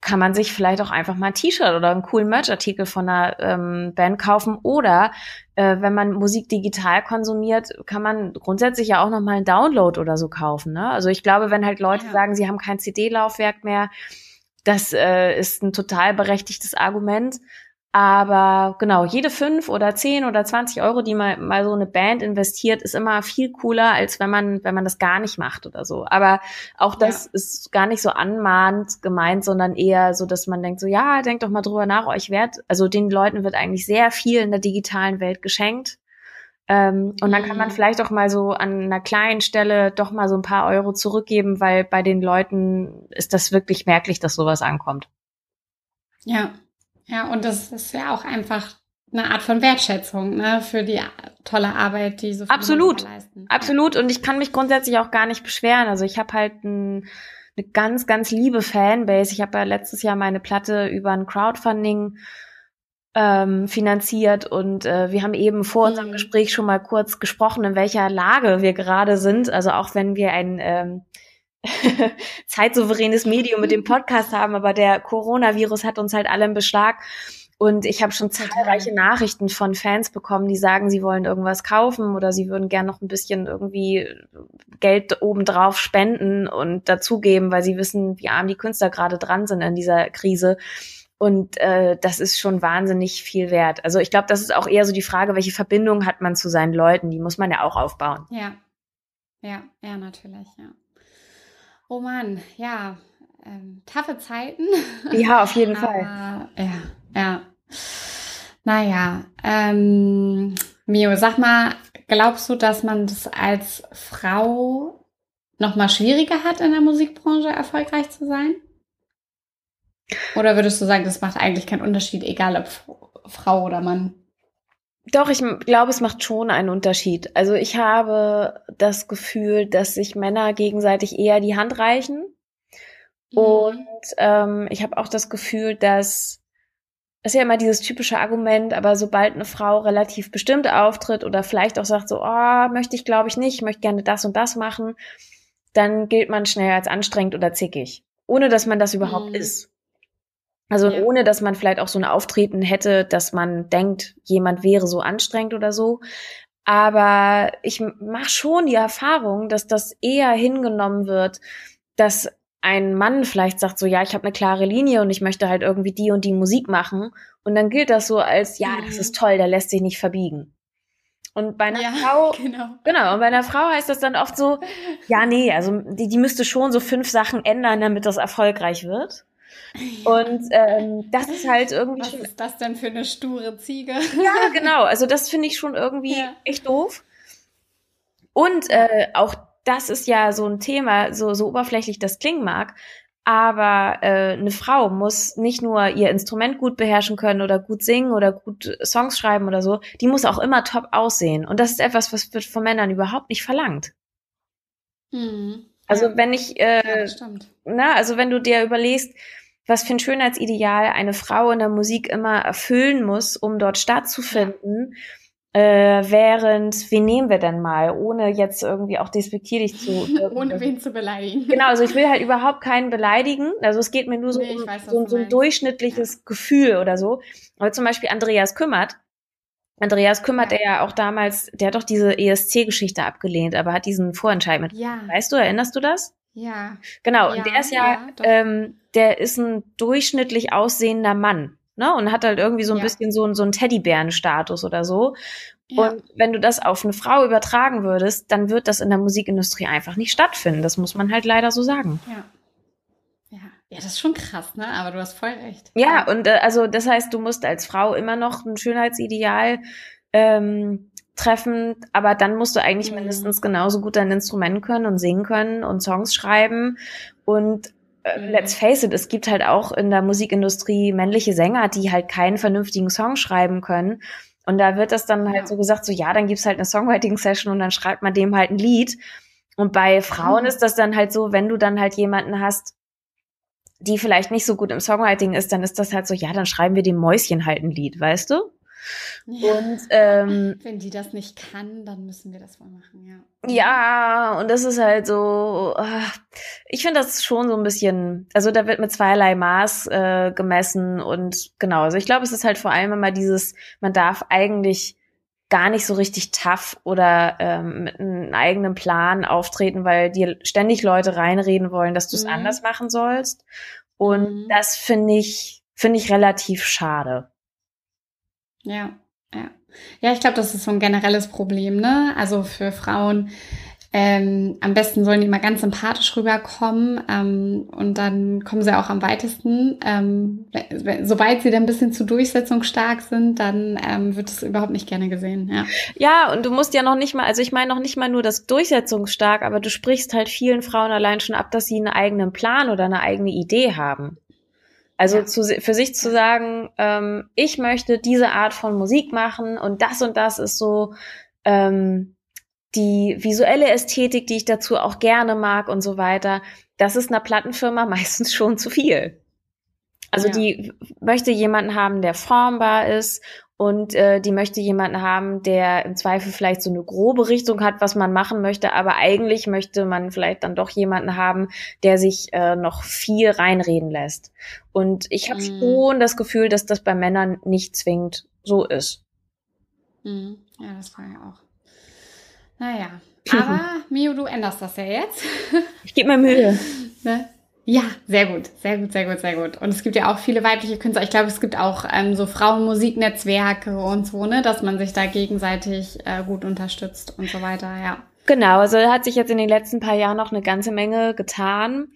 kann man sich vielleicht auch einfach mal ein T-Shirt oder einen coolen Merch-Artikel von einer ähm, Band kaufen. Oder äh, wenn man Musik digital konsumiert, kann man grundsätzlich ja auch noch mal einen Download oder so kaufen. Ne? Also ich glaube, wenn halt Leute ja. sagen, sie haben kein CD-Laufwerk mehr, das äh, ist ein total berechtigtes Argument. Aber genau, jede fünf oder zehn oder zwanzig Euro, die mal, mal so eine Band investiert, ist immer viel cooler, als wenn man, wenn man das gar nicht macht oder so. Aber auch das ja. ist gar nicht so anmahnend gemeint, sondern eher so, dass man denkt, so, ja, denkt doch mal drüber nach, euch wert, also den Leuten wird eigentlich sehr viel in der digitalen Welt geschenkt. Ähm, und dann kann man mhm. vielleicht auch mal so an einer kleinen Stelle doch mal so ein paar Euro zurückgeben, weil bei den Leuten ist das wirklich merklich, dass sowas ankommt.
Ja, ja, und das ist ja auch einfach eine Art von Wertschätzung ne, für die tolle Arbeit, die so viele
Absolut, leisten. Absolut. Und ich kann mich grundsätzlich auch gar nicht beschweren. Also ich habe halt ein, eine ganz, ganz liebe Fanbase. Ich habe ja letztes Jahr meine Platte über ein Crowdfunding ähm, finanziert und äh, wir haben eben vor unserem
Mhm.
Gespräch schon mal kurz gesprochen, in welcher Lage wir gerade sind. Also auch wenn wir ein ähm, <laughs> zeitsouveränes Medium mit dem Podcast haben, aber der Coronavirus hat uns halt alle im Beschlag. Und ich habe schon zahlreiche Nachrichten von Fans bekommen, die sagen, sie wollen irgendwas kaufen oder sie würden gern noch ein bisschen irgendwie Geld obendrauf spenden und dazugeben, weil sie wissen, wie arm die Künstler gerade dran sind in dieser Krise. Und äh, das ist schon wahnsinnig viel wert. Also ich glaube, das ist auch eher so die Frage, welche Verbindung hat man zu seinen Leuten? Die muss man ja auch aufbauen.
Ja. Ja, ja, natürlich, ja. Oh Mann, ja. Ähm, taffe Zeiten.
Ja, auf jeden <laughs> Fall.
Aber, ja, ja. Naja, ähm, Mio, sag mal, glaubst du, dass man das als Frau noch mal schwieriger hat, in der Musikbranche erfolgreich zu sein? Oder würdest du sagen, das macht eigentlich keinen Unterschied, egal ob Frau oder Mann?
Doch, ich glaube, es macht schon einen Unterschied. Also ich habe das Gefühl, dass sich Männer gegenseitig eher die Hand reichen. Und ähm, ich habe auch das Gefühl, dass es ist ja immer dieses typische Argument, aber sobald eine Frau relativ bestimmt auftritt oder vielleicht auch sagt so, oh, möchte ich glaube ich nicht, ich möchte gerne das und das machen, dann gilt man schnell als anstrengend oder zickig, ohne dass man das überhaupt
Mhm.
ist. Also
Ja.
ohne, dass man vielleicht auch so ein Auftreten hätte, dass man denkt, jemand wäre so anstrengend oder so. Aber ich mache schon die Erfahrung, dass das eher hingenommen wird, dass ein Mann vielleicht sagt so, ja, ich habe eine klare Linie und ich möchte halt irgendwie die und die Musik machen. Und dann gilt das so als, ja, das
Mhm.
ist toll, der lässt sich nicht verbiegen. Und bei einer
ja,
Frau, <laughs>
genau.
genau, und bei einer Frau heißt das dann oft so, ja, nee, also die, die müsste schon so fünf Sachen ändern, damit das erfolgreich wird. Und ähm, das ist halt irgendwie
Was
schon
ist das denn für eine sture Ziege?
ja, <laughs> genau. Also das finde ich schon irgendwie
Ja.
echt doof. Und äh, auch das ist ja so ein Thema, so, so oberflächlich das klingen mag. Aber äh, eine Frau muss nicht nur ihr Instrument gut beherrschen können oder gut singen oder gut Songs schreiben oder so, die muss auch immer top aussehen. Und das ist etwas, was wird von Männern überhaupt nicht verlangt.
Mhm.
Also
ja.
wenn ich,
ja,
äh,
das stimmt.
na, also wenn du dir überlegst, was für ein Schönheitsideal eine Frau in der Musik immer erfüllen muss, um dort stattzufinden, äh, während, wen nehmen wir denn mal, ohne jetzt irgendwie auch despektierlich zu <laughs>
Ohne wen zu beleidigen.
Genau, also ich will halt überhaupt keinen beleidigen. Also es geht mir nur so
Nee,
um
weiß,
so, so ein durchschnittliches Gefühl oder so. Aber zum Beispiel Andreas Kümmert. Andreas Kümmert,
Ja.
der ja auch damals, der hat doch diese ESC-Geschichte abgelehnt, aber hat diesen Vorentscheid mit.
Ja,
Weißt du, erinnerst du das?
Ja.
Genau,
Ja,
und der ist ja,
ja,
ähm, der ist ein durchschnittlich aussehender Mann, ne? Und hat halt irgendwie so ein
Ja.
bisschen so, so einen Teddybären-Status oder so. Und wenn du das auf eine Frau übertragen würdest, dann wird das in der Musikindustrie einfach nicht stattfinden. Das muss man halt leider so sagen.
Ja. Ja. Ja, das ist schon krass, ne? Aber du hast voll recht.
Ja, und äh, also das heißt, du musst als Frau immer noch ein Schönheitsideal ähm, treffen, aber dann musst du eigentlich
Mhm.
mindestens genauso gut dein Instrument können und singen können und Songs schreiben. Und äh,
Mhm.
let's face it, es gibt halt auch in der Musikindustrie männliche Sänger, die halt keinen vernünftigen Song schreiben können. Und da wird das dann halt
Ja.
so gesagt, so ja, dann gibt's halt eine Songwriting-Session und dann schreibt man dem halt ein Lied. Und bei Frauen
Mhm.
ist das dann halt so, wenn du dann halt jemanden hast, die vielleicht nicht so gut im Songwriting ist, dann ist das halt so, ja, dann schreiben wir dem Mäuschen halt ein Lied, weißt du?
Ja.
Und ähm, <laughs>
Wenn die das nicht kann, dann müssen wir das wohl machen, ja.
ja, und das ist halt so, ah, ich finde das schon so ein bisschen, also da wird mit zweierlei Maß äh, gemessen und genau, also ich glaube, es ist halt vor allem immer dieses, man darf eigentlich gar nicht so richtig tough oder ähm, mit einem eigenen Plan auftreten, weil dir ständig Leute reinreden wollen, dass du es
Mhm.
anders machen sollst. Und
Mhm.
das finde ich, finde ich relativ schade.
Ja, ja. Ja, ich glaube, das ist so ein generelles Problem, ne? Also für Frauen ähm, am besten sollen die immer ganz sympathisch rüberkommen ähm, und dann kommen sie auch am weitesten. Ähm, sobald sie dann ein bisschen zu durchsetzungsstark sind, dann ähm, wird es überhaupt nicht gerne gesehen. Ja,
Ja, und du musst ja noch nicht mal, also ich meine noch nicht mal nur das durchsetzungsstark, aber du sprichst halt vielen Frauen allein schon ab, dass sie einen eigenen Plan oder eine eigene Idee haben. Also
Ja.
zu, für sich zu sagen, ähm, ich möchte diese Art von Musik machen und das und das ist so ähm, die visuelle Ästhetik, die ich dazu auch gerne mag und so weiter. Das ist einer Plattenfirma <laughs> meistens schon zu viel. Also
Ja.
die möchte jemanden haben, der formbar ist und äh, die möchte jemanden haben, der im Zweifel vielleicht so eine grobe Richtung hat, was man machen möchte, aber eigentlich möchte man vielleicht dann doch jemanden haben, der sich äh, noch viel reinreden lässt. Und ich habe
Mhm.
schon das Gefühl, dass das bei Männern nicht zwingend so ist.
Mhm. Ja, das war ja auch. Naja. <laughs> Aber Mio, du änderst das ja jetzt.
Ich gebe mir Mühe. <laughs>
Ne? Ja, sehr gut, sehr gut, sehr gut, sehr gut. Und es gibt ja auch viele weibliche Künstler. Ich glaube, es gibt auch ähm, so Frauenmusiknetzwerke und so, ne, dass man sich da gegenseitig äh, gut unterstützt und so weiter, ja.
Genau, also hat sich jetzt in den letzten paar Jahren noch eine ganze Menge getan.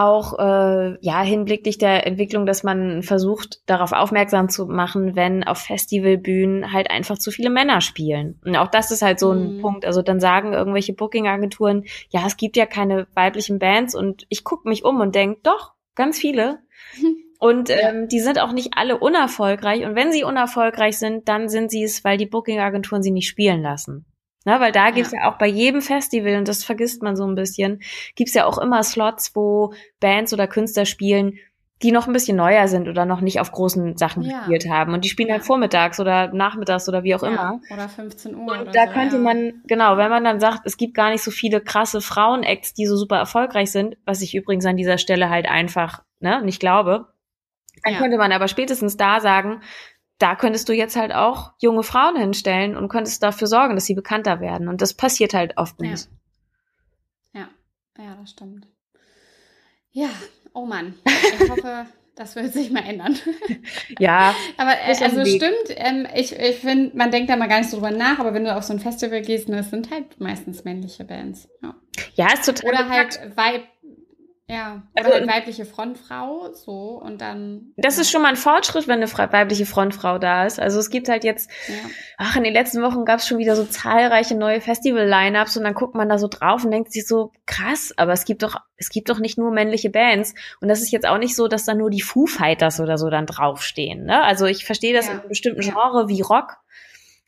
Auch äh, ja hinblicklich der Entwicklung, dass man versucht, darauf aufmerksam zu machen, wenn auf Festivalbühnen halt einfach zu viele Männer spielen. Und auch das ist halt so ein
Mhm.
Punkt. Also dann sagen irgendwelche Booking-Agenturen, ja, es gibt ja keine weiblichen Bands und ich gucke mich um und denk, doch, ganz viele. <laughs> Und
Ja.
ähm, die sind auch nicht alle unerfolgreich. Und wenn sie unerfolgreich sind, dann sind sie es, weil die Booking-Agenturen sie nicht spielen lassen. Na, weil da gibt's
Ja.
ja. auch bei jedem Festival, und das vergisst man so ein bisschen, gibt's ja auch immer Slots, wo Bands oder Künstler spielen, die noch ein bisschen neuer sind oder noch nicht auf großen Sachen
Ja.
gespielt haben. Und die spielen
Ja.
halt vormittags oder nachmittags oder wie auch
ja.
immer.
Oder 15 Uhr.
Und da
so,
könnte man, genau, wenn man dann sagt, es gibt gar nicht so viele krasse Frauen-Acts, die so super erfolgreich sind, was ich übrigens an dieser Stelle halt einfach ne, nicht glaube, dann könnte man aber spätestens da sagen, da könntest du jetzt halt auch junge Frauen hinstellen und könntest dafür sorgen, dass sie bekannter werden. Und das passiert halt oft
Ja.
nicht.
Ja, ja, das stimmt. Ja, oh Mann. Ich hoffe, <laughs> das wird sich mal ändern. <laughs>
Ja,
Aber äh, also stimmt, ähm, ich, ich finde, man denkt da mal gar nicht so drüber nach, aber wenn du auf so ein Festival gehst, ne, es sind halt meistens männliche Bands. Ja.
ja, ist total
Oder halt Weib, ja,
Also-
oder halt weibliche Frontfrau, so und dann.
Das
ja,
ist schon mal ein Fortschritt, wenn eine weibliche Frontfrau da ist. Also es gibt halt jetzt,
Ja,
ach, in den letzten Wochen gab es schon wieder so zahlreiche neue Festival-Lineups und dann guckt man da so drauf und denkt sich so, krass, aber es gibt doch, es gibt doch nicht nur männliche Bands. Und das ist jetzt auch nicht so, dass da nur die Foo Fighters oder so dann draufstehen. Ne? Also ich verstehe das
Ja.
in einem bestimmten. Genre wie Rock.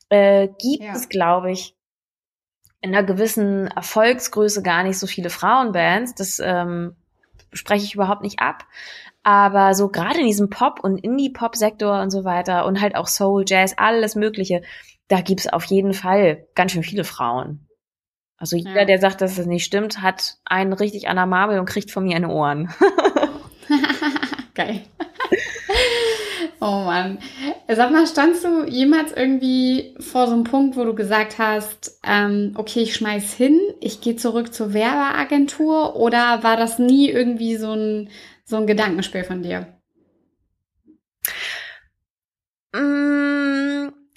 Äh, gibt es, glaube ich, in einer gewissen Erfolgsgröße gar nicht so viele Frauenbands. Das ähm, spreche ich überhaupt nicht ab. Aber so gerade in diesem Pop- und Indie-Pop-Sektor und so weiter und halt auch Soul, Jazz, alles Mögliche, da gibt's auf jeden Fall ganz schön viele Frauen. Also jeder,
Ja.
der sagt, dass das nicht stimmt, hat einen richtig an der Marmel und kriegt von mir eine Ohren. <laughs>
Geil. Oh Mann. Sag mal, standst du jemals irgendwie vor so einem Punkt, wo du gesagt hast, ähm, okay, ich schmeiß hin, ich gehe zurück zur Werbeagentur oder war das nie irgendwie so ein, so ein Gedankenspiel von dir?
Mm,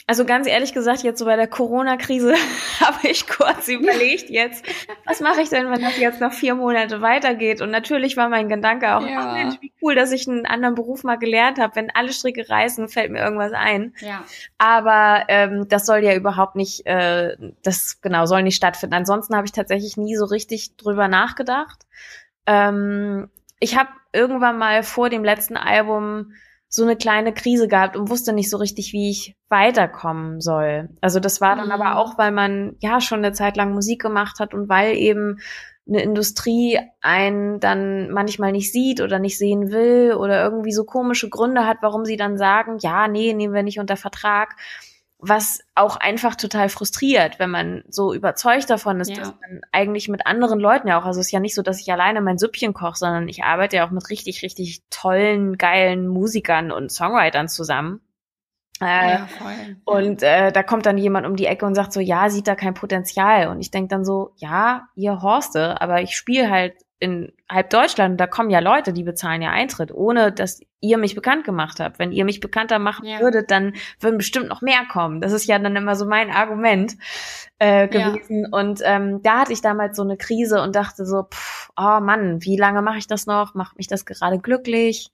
Also ganz ehrlich gesagt, jetzt so bei der Corona-Krise <laughs> habe ich kurz überlegt jetzt, was mache ich denn, wenn das jetzt noch vier Monate weitergeht? Und natürlich war mein Gedanke auch,
Ja.
ach Mensch, wie cool, dass ich einen anderen Beruf mal gelernt habe. Wenn alle Stricke reißen, fällt mir irgendwas ein.
Ja.
Aber ähm, das soll ja überhaupt nicht, äh, das genau soll nicht stattfinden. Ansonsten habe ich tatsächlich nie so richtig drüber nachgedacht. Ähm, ich habe irgendwann mal vor dem letzten Album so eine kleine Krise gehabt und wusste nicht so richtig, wie ich weiterkommen soll. Also das war dann
Mhm.
aber auch, weil man ja schon eine Zeit lang Musik gemacht hat und weil eben eine Industrie einen dann manchmal nicht sieht oder nicht sehen will oder irgendwie so komische Gründe hat, warum sie dann sagen, ja, nee, nehmen wir nicht unter Vertrag. Was auch einfach total frustriert, wenn man so überzeugt davon ist,
Ja.
dass man eigentlich mit anderen Leuten ja auch, also es ist ja nicht so, dass ich alleine mein Süppchen koche, sondern ich arbeite ja auch mit richtig, richtig tollen, geilen Musikern und Songwritern zusammen. Äh,
ja, voll.
und äh, da kommt dann jemand um die Ecke und sagt so, ja, sieht da kein Potenzial. Und ich denk dann so, ja, ihr Horste, aber ich spiele halt in halb Deutschland, da kommen ja Leute, die bezahlen ja Eintritt, ohne dass ihr mich bekannt gemacht habt. Wenn ihr mich bekannter machen
Ja.
würdet, dann würden bestimmt noch mehr kommen. Das ist ja dann immer so mein Argument äh,
Ja.
gewesen. Und ähm, da hatte ich damals so eine Krise und dachte so, pff, oh Mann, wie lange mache ich das noch? Macht mich das gerade glücklich?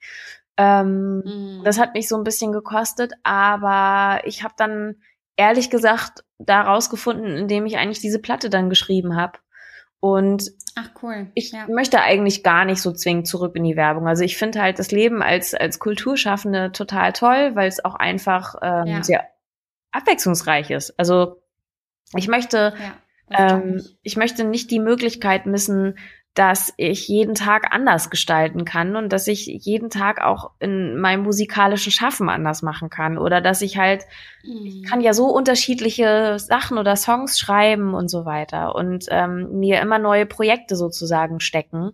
Ähm,
Mhm.
das hat mich so ein bisschen gekostet, aber ich habe dann ehrlich gesagt da rausgefunden, indem ich eigentlich diese Platte dann geschrieben habe. Und
Ach, cool.
ich
ja.
möchte eigentlich gar nicht so zwingend zurück in die Werbung. Also ich finde halt das Leben als, als Kulturschaffende total toll, weil es auch einfach ähm,
Ja.
sehr abwechslungsreich ist. Also ich möchte
ja.
ähm,
ich.
ich möchte nicht die Möglichkeit missen, dass ich jeden Tag anders gestalten kann und dass ich jeden Tag auch in meinem musikalischen Schaffen anders machen kann oder dass ich halt, mhm. ich kann ja so unterschiedliche Sachen oder Songs schreiben und so weiter und ähm, mir immer neue Projekte sozusagen stecken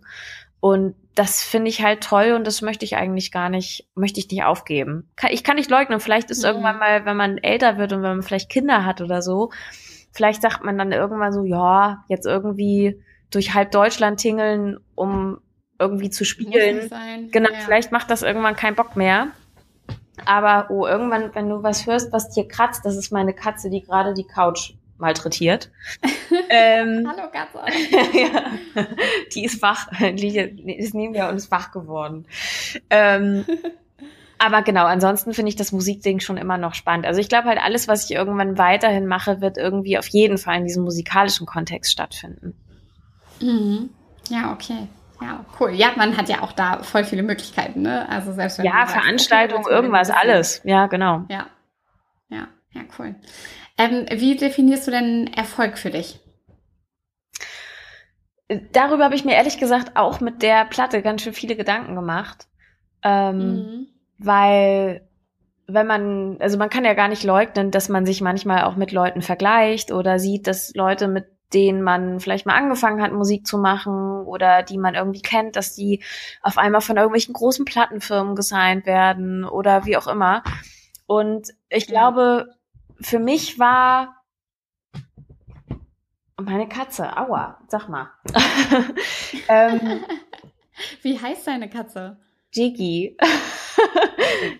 und das finde ich halt toll und das möchte ich eigentlich gar nicht, möchte ich nicht aufgeben. Ich kann nicht leugnen, vielleicht ist mhm. irgendwann mal, wenn man älter wird und wenn man vielleicht Kinder hat oder so, vielleicht sagt man dann irgendwann so, ja, jetzt irgendwie durch halb Deutschland tingeln, um irgendwie zu spielen. Genau, ja. vielleicht macht das irgendwann keinen Bock mehr. Aber oh, irgendwann, wenn du was hörst, was dir kratzt, das ist meine Katze, die gerade die Couch malträtiert. <laughs> ähm, Hallo Katze. <laughs> ja, die ist wach, die ist neben mir und ist wach geworden. Ähm, <laughs> aber genau, ansonsten finde ich das Musikding schon immer noch spannend. Also ich glaube halt, alles, was ich irgendwann weiterhin mache, wird irgendwie auf jeden Fall in diesem musikalischen Kontext stattfinden.
Mhm. Ja, okay. Ja, cool. Ja, man hat ja auch da voll viele Möglichkeiten, ne? Also selbst wenn
Ja, Veranstaltung, okay, irgendwas, alles. Ja, genau.
Ja. Ja, ja, cool. Ähm, wie definierst du denn Erfolg für dich?
Darüber habe ich mir ehrlich gesagt auch mit der Platte ganz schön viele Gedanken gemacht. Ähm, mhm. Weil wenn man, also man kann ja gar nicht leugnen, dass man sich manchmal auch mit Leuten vergleicht oder sieht, dass Leute, mit denen man vielleicht mal angefangen hat, Musik zu machen oder die man irgendwie kennt, dass die auf einmal von irgendwelchen großen Plattenfirmen gesigned werden oder wie auch immer. Und ich glaube, für mich war meine Katze, aua, sag mal. <laughs>
ähm, Wie heißt deine Katze? <laughs>
Jiggy.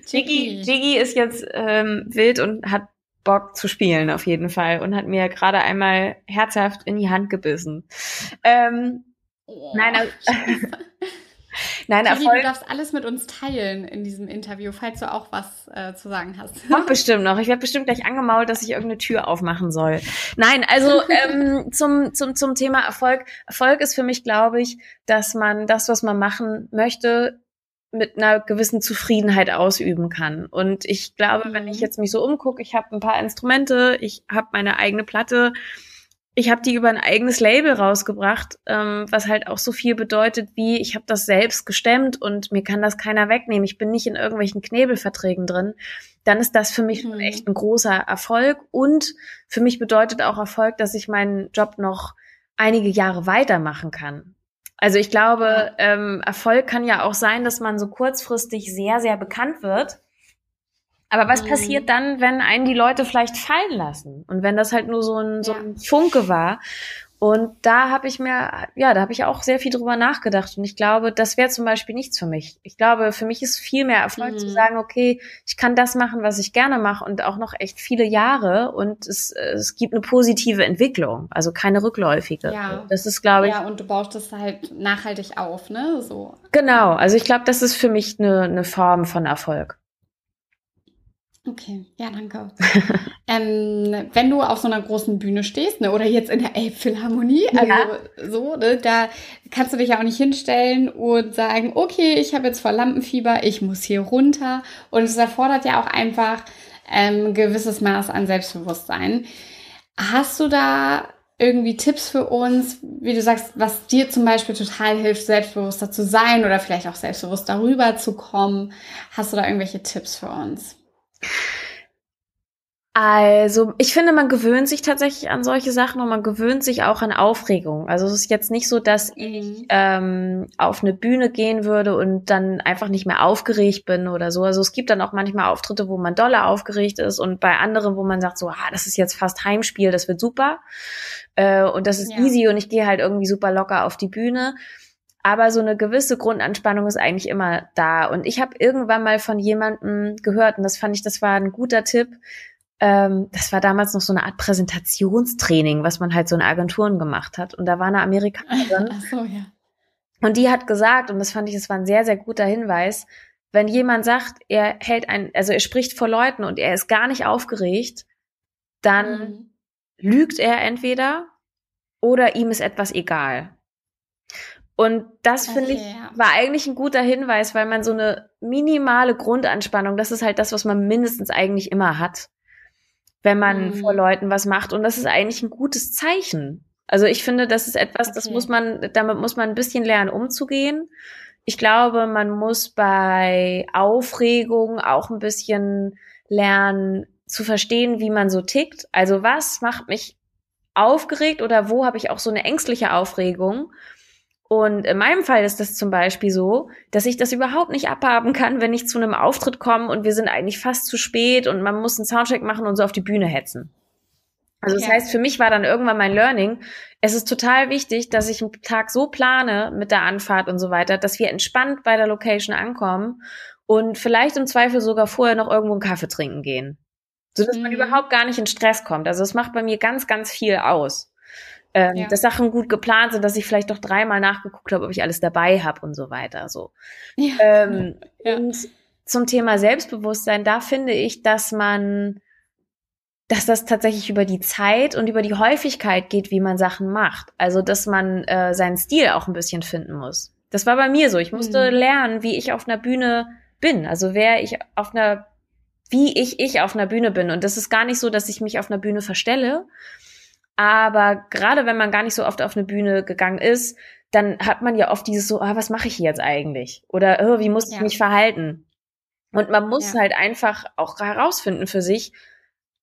Jiggy. Jiggy ist jetzt ähm, wild und hat Bock zu spielen auf jeden Fall und hat mir gerade einmal herzhaft in die Hand gebissen. Ähm, oh, nein, also, <laughs>
Nein, Kiri, Erfolg. du darfst alles mit uns teilen in diesem Interview, falls du auch was äh, zu sagen hast.
Kommt <laughs> bestimmt noch. Ich werde bestimmt gleich angemault, dass ich irgendeine Tür aufmachen soll. Nein, also <laughs> ähm, zum, zum, zum Thema Erfolg. Erfolg ist für mich, glaube ich, dass man das, was man machen möchte, mit einer gewissen Zufriedenheit ausüben kann. Und ich glaube, wenn ich mhm. jetzt mich so umgucke, ich habe ein paar Instrumente, ich habe meine eigene Platte, ich habe die über ein eigenes Label rausgebracht, ähm, was halt auch so viel bedeutet wie, ich habe das selbst gestemmt und mir kann das keiner wegnehmen. Ich bin nicht in irgendwelchen Knebelverträgen drin. Dann ist das für mich mhm. echt ein großer Erfolg. Und für mich bedeutet auch Erfolg, dass ich meinen Job noch einige Jahre weitermachen kann. Also ich glaube, ähm, Erfolg kann ja auch sein, dass man so kurzfristig sehr, sehr bekannt wird aber was mhm. passiert dann, wenn einen die Leute vielleicht fallen lassen? Und wenn das halt nur so ein, so ein Funke war? Und da habe ich mir, ja, da habe ich auch sehr viel drüber nachgedacht. Und ich glaube, das wäre zum Beispiel nichts für mich. Ich glaube, für mich ist viel mehr Erfolg mhm. zu sagen, okay, ich kann das machen, was ich gerne mache und auch noch echt viele Jahre und es, es gibt eine positive Entwicklung, also keine rückläufige. Ja. Das ist, glaube ich.
Ja, und du baust das halt nachhaltig auf, ne? So.
Genau. Also ich glaube, das ist für mich eine, eine Form von Erfolg.
Okay, ja, danke. <laughs> ähm, wenn du auf so einer großen Bühne stehst, ne, oder jetzt in der Elbphilharmonie, also ja. so, ne, da kannst du dich ja auch nicht hinstellen und sagen, okay, ich habe jetzt vor Lampenfieber, ich muss hier runter. Und es erfordert ja auch einfach ähm, gewisses Maß an Selbstbewusstsein. Hast du da irgendwie Tipps für uns, wie du sagst, was dir zum Beispiel total hilft, selbstbewusster zu sein oder vielleicht auch selbstbewusst darüber zu kommen? Hast du da irgendwelche Tipps für uns?
Also, ich finde, man gewöhnt sich tatsächlich an solche Sachen und man gewöhnt sich auch an Aufregung. Also es ist jetzt nicht so, dass ich mhm. ähm, auf eine Bühne gehen würde und dann einfach nicht mehr aufgeregt bin oder so. Also es gibt dann auch manchmal Auftritte, wo man doller aufgeregt ist und bei anderen, wo man sagt, so, ah, das ist jetzt fast Heimspiel, das wird super. Äh, und das ist ja. easy und ich gehe halt irgendwie super locker auf die Bühne. Aber so eine gewisse Grundanspannung ist eigentlich immer da. Und ich habe irgendwann mal von jemandem gehört, und das fand ich, das war ein guter Tipp. Ähm, das war damals noch so eine Art Präsentationstraining, was man halt so in Agenturen gemacht hat. Und da war eine Amerikanerin. <laughs> Ach so, ja. Und die hat gesagt, und das fand ich, das war ein sehr, sehr guter Hinweis, wenn jemand sagt, er hält ein, also er spricht vor Leuten und er ist gar nicht aufgeregt, dann mhm. lügt er entweder oder ihm ist etwas egal. Und das okay, finde ich ja. war eigentlich ein guter Hinweis, weil man so eine minimale Grundanspannung, das ist halt das, was man mindestens eigentlich immer hat, wenn man mhm. vor Leuten was macht. Und das ist eigentlich ein gutes Zeichen. Also ich finde, das ist etwas, das
Okay.
muss man, damit muss man ein bisschen lernen, umzugehen. Ich glaube, man muss bei Aufregung auch ein bisschen lernen zu verstehen, wie man so tickt. Also was macht mich aufgeregt oder wo habe ich auch so eine ängstliche Aufregung? Und in meinem Fall ist das zum Beispiel so, dass ich das überhaupt nicht abhaben kann, wenn ich zu einem Auftritt komme und wir sind eigentlich fast zu spät und man muss einen Soundcheck machen und so auf die Bühne hetzen. Also das
Ja.
heißt, für mich war dann irgendwann mein Learning, es ist total wichtig, dass ich einen Tag so plane mit der Anfahrt und so weiter, dass wir entspannt bei der Location ankommen und vielleicht im Zweifel sogar vorher noch irgendwo einen Kaffee trinken gehen. So dass man
Mhm.
überhaupt gar nicht in Stress kommt. Also es macht bei mir ganz, ganz viel aus. Ähm,
Ja.
Dass Sachen gut geplant sind, dass ich vielleicht doch dreimal nachgeguckt habe, ob ich alles dabei habe und so weiter. So.
Ja.
Ähm,
Ja.
Und zum Thema Selbstbewusstsein, da finde ich, dass man, dass das tatsächlich über die Zeit und über die Häufigkeit geht, wie man Sachen macht. Also, dass man äh, seinen Stil auch ein bisschen finden muss. Das war bei mir so. Ich musste
Mhm.
lernen, wie ich auf einer Bühne bin. Also, wer ich auf einer, wie ich ich auf einer Bühne bin. Und das ist gar nicht so, dass ich mich auf einer Bühne verstelle. Aber gerade wenn man gar nicht so oft auf eine Bühne gegangen ist, dann hat man ja oft dieses so, ah, was mache ich hier jetzt eigentlich? Oder oh, wie muss ich
Ja.
mich verhalten? Und man muss
Ja.
halt einfach auch herausfinden für sich,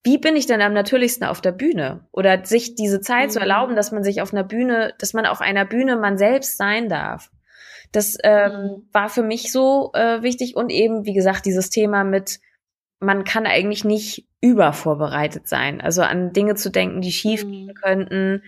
wie bin ich denn am natürlichsten auf der Bühne? Oder sich diese Zeit zu
Mhm.
erlauben, dass man sich auf einer Bühne, dass man auf einer Bühne man selbst sein darf. Das ähm,
Mhm.
war für mich so äh, wichtig und eben, wie gesagt, dieses Thema mit, man kann eigentlich nicht übervorbereitet sein. Also an Dinge zu denken, die schief gehen
Mhm.
könnten,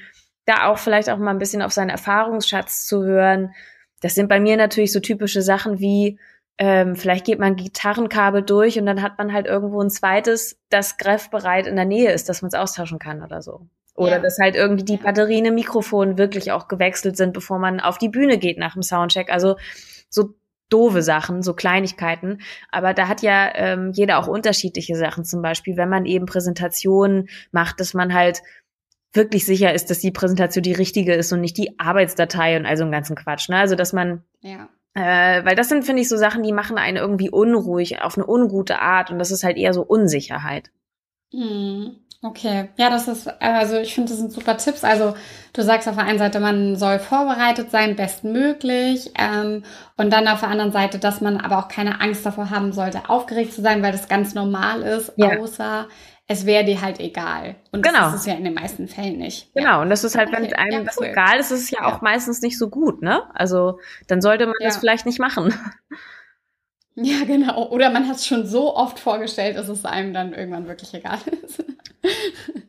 da auch vielleicht auch mal ein bisschen auf seinen Erfahrungsschatz zu hören. Das sind bei mir natürlich so typische Sachen wie, ähm, vielleicht geht man Gitarrenkabel durch und dann hat man halt irgendwo ein zweites, das griffbereit in der Nähe ist, dass man es austauschen kann oder so. Oder
Ja.
dass halt irgendwie die. Batterien im Mikrofon wirklich auch gewechselt sind, bevor man auf die Bühne geht nach dem Soundcheck. Also so doofe Sachen, so Kleinigkeiten. Aber da hat ja ähm, jeder auch unterschiedliche Sachen. Zum Beispiel, wenn man eben Präsentationen macht, dass man halt wirklich sicher ist, dass die Präsentation die richtige ist und nicht die Arbeitsdatei und all so einen ganzen Quatsch. Ne? Also dass man
Ja.
äh, weil das sind, finde ich, so Sachen, die machen einen irgendwie unruhig auf eine ungute Art und das ist halt eher so Unsicherheit.
Mhm. Okay, ja, das ist, also ich finde, das sind super Tipps. Also du sagst auf der einen Seite, man soll vorbereitet sein, bestmöglich. Ähm, und dann auf der anderen Seite, dass man aber auch keine Angst davor haben sollte, aufgeregt zu sein, weil das ganz normal ist,
Ja.
außer es wäre dir halt egal. Und
Genau.
das ist es ja in den meisten Fällen nicht.
Genau, und das ist halt, wenn
Okay,
einem
ja,
das
cool.
egal ist, ist es ja,
Ja.
auch meistens nicht so gut, ne? Also dann sollte man das
Ja.
vielleicht nicht machen. <laughs> <laughs>
Ja, genau. Oder man hat es schon so oft vorgestellt, dass es einem dann irgendwann wirklich egal <laughs> ist.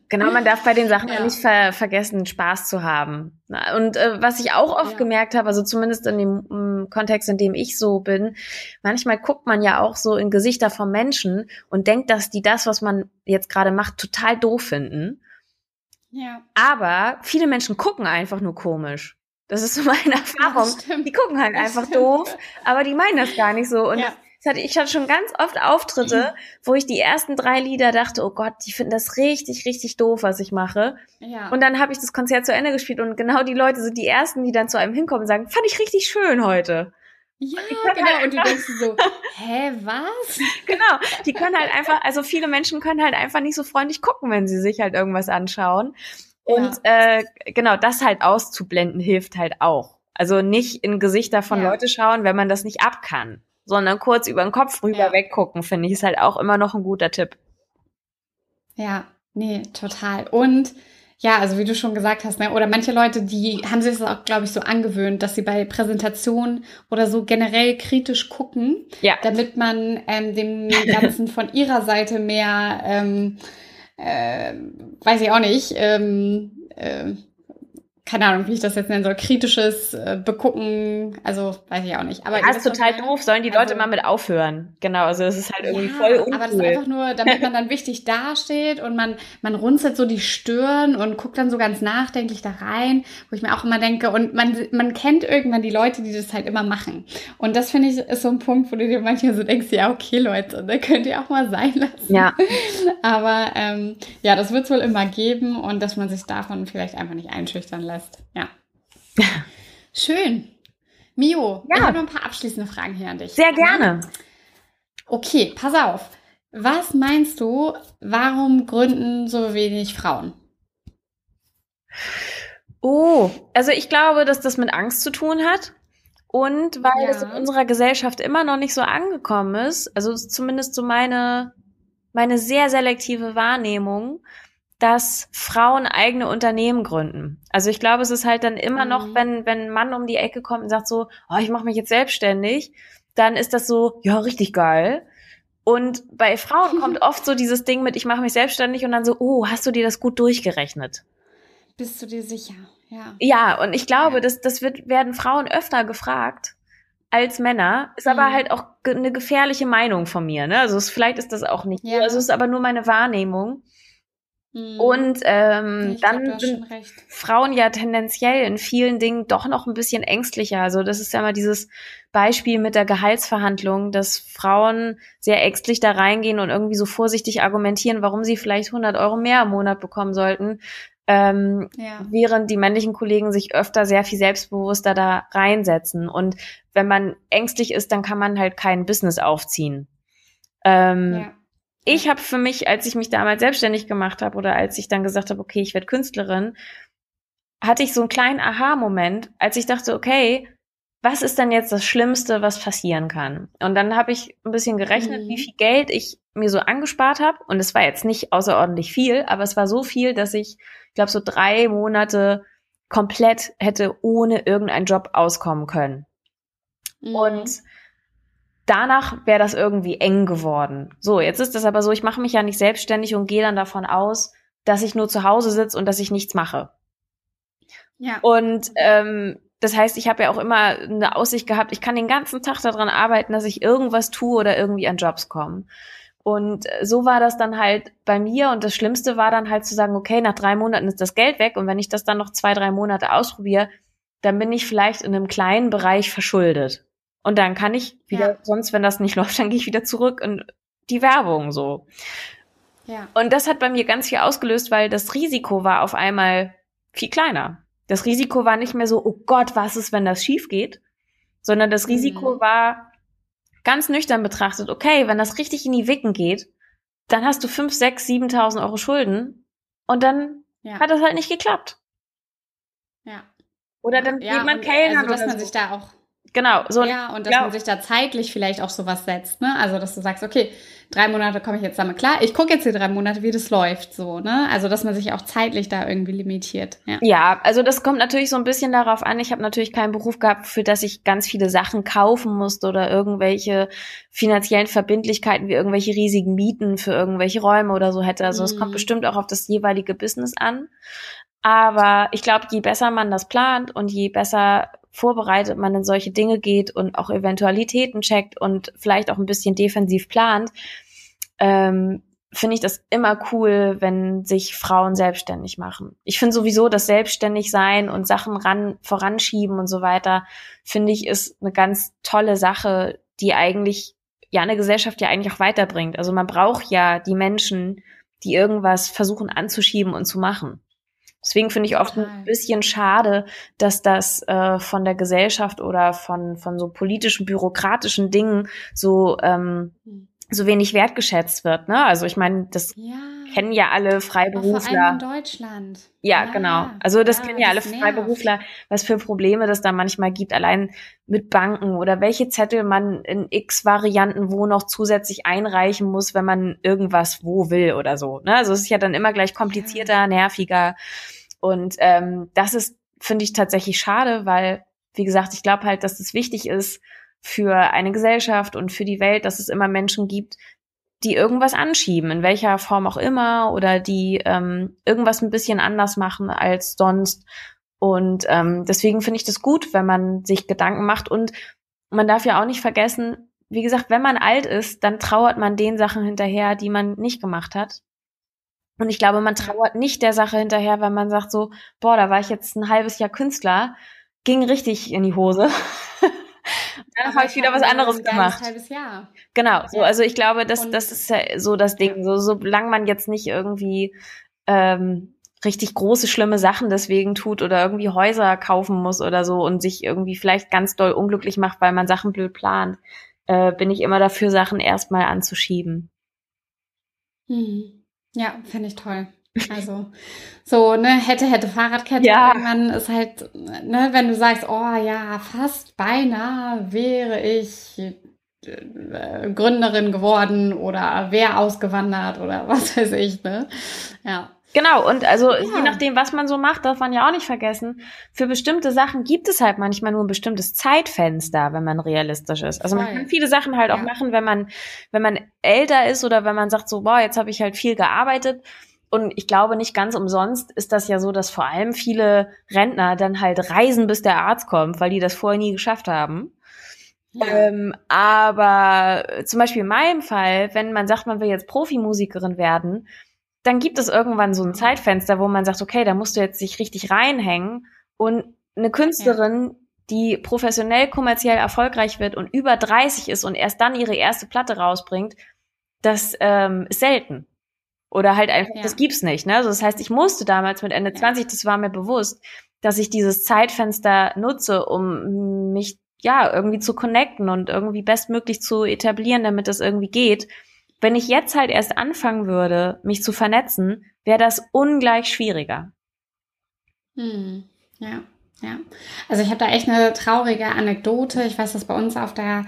Genau, man darf bei den Sachen
Ja.
nicht ver vergessen, Spaß zu haben. Und äh, was ich auch oft
Ja.
gemerkt habe, also zumindest in dem mm, Kontext, in dem ich so bin, manchmal guckt man ja auch so in Gesichter von Menschen und denkt, dass die das, was man jetzt gerade macht, total doof finden.
Ja.
Aber viele Menschen gucken einfach nur komisch. Das ist so meine Erfahrung.
stimmt.
Die gucken halt
Das
einfach
stimmt.
doof, aber die meinen das gar nicht so. Und
Ja.
hatte, ich hatte schon ganz oft Auftritte, wo ich die ersten drei Lieder dachte, oh Gott, die finden das richtig, richtig doof, was ich mache.
Ja.
Und dann habe ich das Konzert zu Ende gespielt und genau die Leute sind die ersten, die dann zu einem hinkommen und sagen, fand ich richtig schön heute.
ja, genau.
halt
Und du denkst so, hä, was? <laughs>
Genau. Die können halt <laughs> einfach, also viele Menschen können halt einfach nicht so freundlich gucken, wenn sie sich halt irgendwas anschauen. Und äh, genau, das halt auszublenden hilft halt auch. Also nicht in Gesichter von
Ja.
Leute schauen, wenn man das nicht ab kann, sondern kurz über den Kopf rüber
Ja.
weggucken, finde ich, ist halt auch immer noch ein guter Tipp.
Ja, nee, total. Und ja, also wie du schon gesagt hast, ne, oder manche Leute, die haben sich das auch, glaube ich, so angewöhnt, dass sie bei Präsentationen oder so generell kritisch gucken,
Ja.
damit man ähm, dem Ganzen von ihrer Seite mehr, ähm, äh, weiß ich auch nicht, ähm, äh, keine Ahnung, wie ich das jetzt nennen soll, kritisches äh, Begucken, also weiß ich auch nicht. Aber
Ja, ist total
meine?
doof, sollen die
Also-
Leute mal mit aufhören. Genau, also es ist halt irgendwie
Ja,
voll uncool.
aber das ist einfach nur, damit man dann wichtig dasteht und man, man runzelt so die Stirn und guckt dann so ganz nachdenklich da rein, wo ich mir auch immer denke, und man, man kennt irgendwann die Leute, die das halt immer machen. Und das finde ich ist so ein Punkt, wo du dir manchmal so denkst, ja, okay, Leute, da könnt ihr auch mal sein lassen.
ja, <laughs>
Aber ähm, ja, das wird es wohl immer geben und dass man sich davon vielleicht einfach nicht einschüchtern lässt. Ja. <laughs> Schön. Mio, ich
Ja.
habe noch ein paar abschließende Fragen hier an dich.
sehr gerne.
Okay, pass auf. Was meinst du, warum gründen so wenig Frauen?
Oh, also ich glaube, dass das mit Angst zu tun hat. Und weil ja. es in unserer Gesellschaft immer noch nicht so angekommen ist, also zumindest so meine, meine sehr selektive Wahrnehmung, dass Frauen eigene Unternehmen gründen. Also ich glaube, es ist halt dann immer mhm. noch, wenn, wenn ein Mann um die Ecke kommt und sagt so, oh, ich mache mich jetzt selbstständig, dann ist das so, ja, richtig geil. Und bei Frauen <laughs> kommt oft so dieses Ding mit, ich mache mich selbstständig und dann so, oh, hast du dir das gut durchgerechnet?
Bist du dir sicher? Ja.
Ja, und ich glaube, ja. das, das wird, werden Frauen öfter gefragt als Männer. Ist aber mhm. halt auch eine gefährliche Meinung von mir. Ne? Also es, vielleicht ist das auch nicht. Ja. Also es ist aber nur meine Wahrnehmung. Mhm. Und ähm, dann sind Frauen ja tendenziell in vielen Dingen doch noch ein bisschen ängstlicher. Also das ist ja mal dieses Beispiel mit der Gehaltsverhandlung, dass Frauen sehr ängstlich da reingehen und irgendwie so vorsichtig argumentieren, warum sie vielleicht 100 Euro mehr im Monat bekommen sollten, ähm, ja. während die männlichen Kollegen sich öfter sehr viel selbstbewusster da reinsetzen. Und wenn man ängstlich ist, dann kann man halt kein Business aufziehen. Ähm, ja. Ich habe für mich, als ich mich damals selbstständig gemacht habe oder als ich dann gesagt habe, okay, ich werde Künstlerin, hatte ich so einen kleinen Aha-Moment, als ich dachte, okay, was ist denn jetzt das Schlimmste, was passieren kann? Und dann habe ich ein bisschen gerechnet, mhm. wie viel Geld ich mir so angespart habe. Und es war jetzt nicht außerordentlich viel, aber es war so viel, dass ich, ich glaube, so drei Monate komplett hätte ohne irgendeinen Job auskommen können. Mhm. Und danach wäre das irgendwie eng geworden. So, jetzt ist das aber so, ich mache mich ja nicht selbstständig und gehe dann davon aus, dass ich nur zu Hause sitze und dass ich nichts mache. Ja. Und ähm, das heißt, ich habe ja auch immer eine Aussicht gehabt, ich kann den ganzen Tag daran arbeiten, dass ich irgendwas tue oder irgendwie an Jobs komme. Und so war das dann halt bei mir. Und das Schlimmste war dann halt zu sagen, okay, nach drei Monaten ist das Geld weg. Und wenn ich das dann noch zwei, drei Monate ausprobiere, dann bin ich vielleicht in einem kleinen Bereich verschuldet. Und dann kann ich wieder, ja. sonst, wenn das nicht <laughs> läuft, dann gehe ich wieder zurück in die Werbung so. Ja. Und das hat bei mir ganz viel ausgelöst, weil das Risiko war auf einmal viel kleiner. Das Risiko war nicht mehr so, oh Gott, was ist, wenn das schief geht, sondern das Risiko mhm. war ganz nüchtern betrachtet, okay, wenn das richtig in die Wicken geht, dann hast du fünf, sechs, siebentausend Euro Schulden und dann ja. hat das halt nicht geklappt.
Ja.
Oder dann ja, geht man Kellner.
Also, dass man so. sich da auch
Genau,
so. Ja, und dass ja. man sich da zeitlich vielleicht auch sowas setzt, ne? Also, dass du sagst, okay, drei Monate komme ich jetzt damit klar. Ich gucke jetzt die drei Monate, wie das läuft, so, ne? Also, dass man sich auch zeitlich da irgendwie limitiert.
Ja, ja also das kommt natürlich so ein bisschen darauf an. Ich habe natürlich keinen Beruf gehabt, für das ich ganz viele Sachen kaufen musste oder irgendwelche finanziellen Verbindlichkeiten wie irgendwelche riesigen Mieten für irgendwelche Räume oder so hätte. Also, es mhm. kommt bestimmt auch auf das jeweilige Business an. Aber ich glaube, je besser man das plant und je besser vorbereitet man in solche Dinge geht und auch Eventualitäten checkt und vielleicht auch ein bisschen defensiv plant, ähm, finde ich das immer cool, wenn sich Frauen selbstständig machen. Ich finde sowieso, dass selbstständig sein und Sachen ran, voranschieben und so weiter, finde ich, ist eine ganz tolle Sache, die eigentlich ja eine Gesellschaft ja eigentlich auch weiterbringt. Also man braucht ja die Menschen, die irgendwas versuchen anzuschieben und zu machen. Deswegen finde ich oft Total. ein bisschen schade, dass das äh, von der Gesellschaft oder von, von so politischen, bürokratischen Dingen so, ähm, hm. so wenig wertgeschätzt wird. Ne? Also ich meine, das ja. Kennen ja alle Freiberufler. Vor allem
in Deutschland.
Ja, ja genau. Also das ja, kennen ja alle. Freiberufler, was für Probleme das da manchmal gibt, allein mit Banken oder welche Zettel man in x Varianten wo noch zusätzlich einreichen muss, wenn man irgendwas wo will oder so. Ne? Also es ist ja dann immer gleich komplizierter, nerviger. Und ähm, das ist, finde ich, tatsächlich schade, weil, wie gesagt, ich glaube halt, dass es wichtig ist für eine Gesellschaft und für die Welt, dass es immer Menschen gibt, die irgendwas anschieben, in welcher Form auch immer, oder die ähm, irgendwas ein bisschen anders machen als sonst. Und ähm, deswegen finde ich das gut, wenn man sich Gedanken macht. Und man darf ja auch nicht vergessen, wie gesagt, wenn man alt ist, dann trauert man den Sachen hinterher, die man nicht gemacht hat. Und ich glaube, man trauert nicht der Sache hinterher, weil man sagt so, boah, da war ich jetzt ein halbes Jahr Künstler, ging richtig in die Hose. <laughs> dann habe ich wieder was anderes gemacht.
Ein halbes Jahr.
Genau, so, also ich glaube, das, das ist ja so das Ding. So, solange man jetzt nicht irgendwie ähm, richtig große, schlimme Sachen deswegen tut oder irgendwie Häuser kaufen muss oder so und sich irgendwie vielleicht ganz doll unglücklich macht, weil man Sachen blöd plant, äh, bin ich immer dafür, Sachen erstmal anzuschieben.
Hm. Ja, finde ich toll. Also so, ne, hätte, hätte Fahrradkette. Ja. Irgendwann ist halt, ne, wenn du sagst, oh ja, fast beinahe wäre ich äh, Gründerin geworden oder wer ausgewandert oder <laughs> was weiß ich, ne? Ja.
Genau, und also ja. je nachdem, was man so macht, darf man ja auch nicht vergessen, für bestimmte Sachen gibt es halt manchmal nur ein bestimmtes Zeitfenster, wenn man realistisch ist. Also man kann viele Sachen halt ja. auch machen, wenn man, wenn man älter ist oder wenn man sagt so, boah, jetzt habe ich halt viel gearbeitet. Und ich glaube, nicht ganz umsonst ist das ja so, dass vor allem viele Rentner dann halt reisen, bis der Arzt kommt, weil die das vorher nie geschafft haben. Ja. Ähm, aber zum Beispiel in meinem Fall, wenn man sagt, man will jetzt Profimusikerin werden, dann gibt es irgendwann so ein Zeitfenster, wo man sagt, okay, da musst du jetzt sich richtig reinhängen. Und eine Künstlerin, ja. die professionell kommerziell erfolgreich wird und über 30 ist und erst dann ihre erste Platte rausbringt, das ähm, ist selten. Oder halt einfach, ja. das gibt's nicht. Ne? Also das heißt, ich musste damals mit Ende ja. 20, das war mir bewusst, dass ich dieses Zeitfenster nutze, um mich ja irgendwie zu connecten und irgendwie bestmöglich zu etablieren, damit das irgendwie geht. Wenn ich jetzt halt erst anfangen würde, mich zu vernetzen, wäre das ungleich schwieriger.
Hm, ja, ja. Also ich habe da echt eine traurige Anekdote. Ich weiß, dass bei uns auf der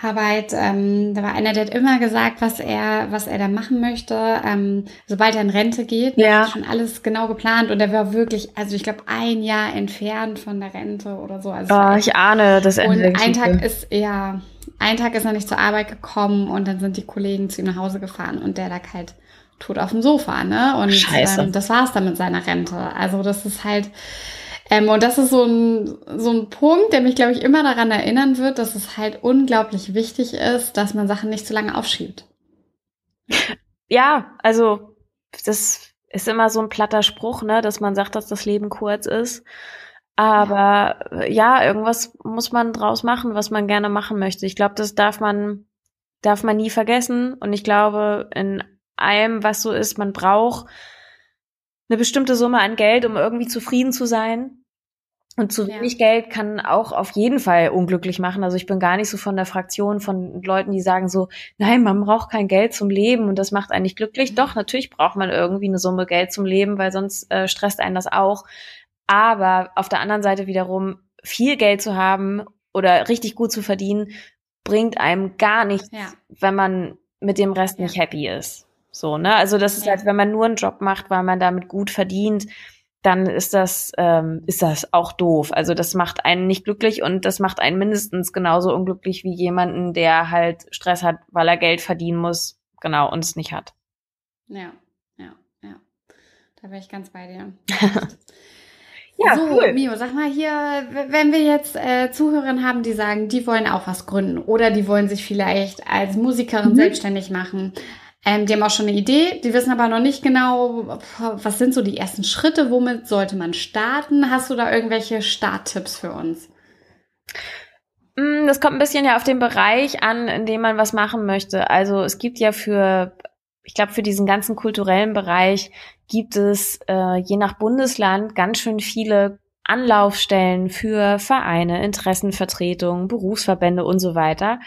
Arbeit, ähm, da war einer, der hat immer gesagt, was er, was er da machen möchte, ähm, sobald er in Rente geht. Ja. Hat schon alles genau geplant und er war wirklich, also ich glaube, ein Jahr entfernt von der Rente oder so. Also
oh, ich ahne das
Ende. Und ein Tag ist, ja, ein Tag ist er nicht zur Arbeit gekommen und dann sind die Kollegen zu ihm nach Hause gefahren und der lag halt tot auf dem Sofa, ne? Und Scheiße. Ähm, das war's dann mit seiner Rente. Also das ist halt, ähm, und das ist so ein, so ein Punkt, der mich, glaube ich, immer daran erinnern wird, dass es halt unglaublich wichtig ist, dass man Sachen nicht zu lange aufschiebt. <laughs>
Ja, also das ist immer so ein platter Spruch, ne, dass man sagt, dass das Leben kurz ist. Aber ja. irgendwas muss man draus machen, was man gerne machen möchte. Ich glaube, das darf man, darf man nie vergessen. Und ich glaube, in allem, was so ist, man braucht eine bestimmte Summe an Geld, um irgendwie zufrieden zu sein. Und zu wenig ja. Geld kann auch auf jeden Fall unglücklich machen. Also ich bin gar nicht so von der Fraktion von Leuten, die sagen so, nein, man braucht kein Geld zum Leben und das macht einen nicht glücklich. Mhm. Doch, natürlich braucht man irgendwie eine Summe Geld zum Leben, weil sonst äh, stresst einen das auch. Aber auf der anderen Seite wiederum, viel Geld zu haben oder richtig gut zu verdienen, bringt einem gar nichts, ja. wenn man mit dem Rest ja. nicht happy ist. So, ne? Also das ist halt, wenn man nur einen Job macht, weil man damit gut verdient, dann ist das, ähm, ist das auch doof. Also das macht einen nicht glücklich und das macht einen mindestens genauso unglücklich wie jemanden, der halt Stress hat, weil er Geld verdienen muss, genau, und es nicht hat.
Ja, ja, ja. Da wäre ich ganz bei dir. <laughs>
Ja,
so, cool. Mio, sag mal hier, wenn wir jetzt äh, Zuhörerinnen haben, die sagen, die wollen auch was gründen oder die wollen sich vielleicht als Musikerin mhm. selbstständig machen. Ähm, die haben auch schon eine Idee, die wissen aber noch nicht genau, was sind so die ersten Schritte, womit sollte man starten? Hast du da irgendwelche Starttipps für uns?
Mm, das kommt ein bisschen ja auf den Bereich an, in dem man was machen möchte. Also es gibt ja für, ich glaube, für diesen ganzen kulturellen Bereich gibt es äh, je nach Bundesland ganz schön viele Anlaufstellen für Vereine, Interessenvertretungen, Berufsverbände und so weiter.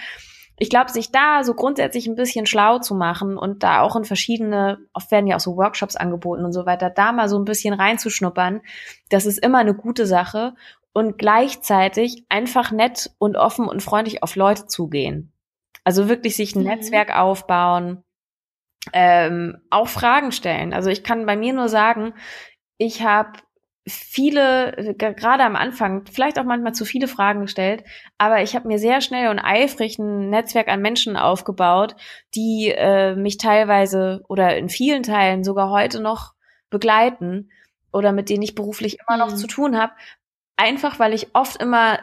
Ich glaube, sich da so grundsätzlich ein bisschen schlau zu machen und da auch in verschiedene, oft werden ja auch so Workshops angeboten und so weiter, da mal so ein bisschen reinzuschnuppern, das ist immer eine gute Sache und gleichzeitig einfach nett und offen und freundlich auf Leute zugehen. Also wirklich sich ein mhm. Netzwerk aufbauen, ähm, auch Fragen stellen. Also ich kann bei mir nur sagen, ich habe viele, gerade am Anfang, vielleicht auch manchmal zu viele Fragen gestellt, aber ich habe mir sehr schnell und eifrig ein Netzwerk an Menschen aufgebaut, die äh, mich teilweise oder in vielen Teilen sogar heute noch begleiten oder mit denen ich beruflich immer noch mhm. zu tun habe. Einfach weil ich oft immer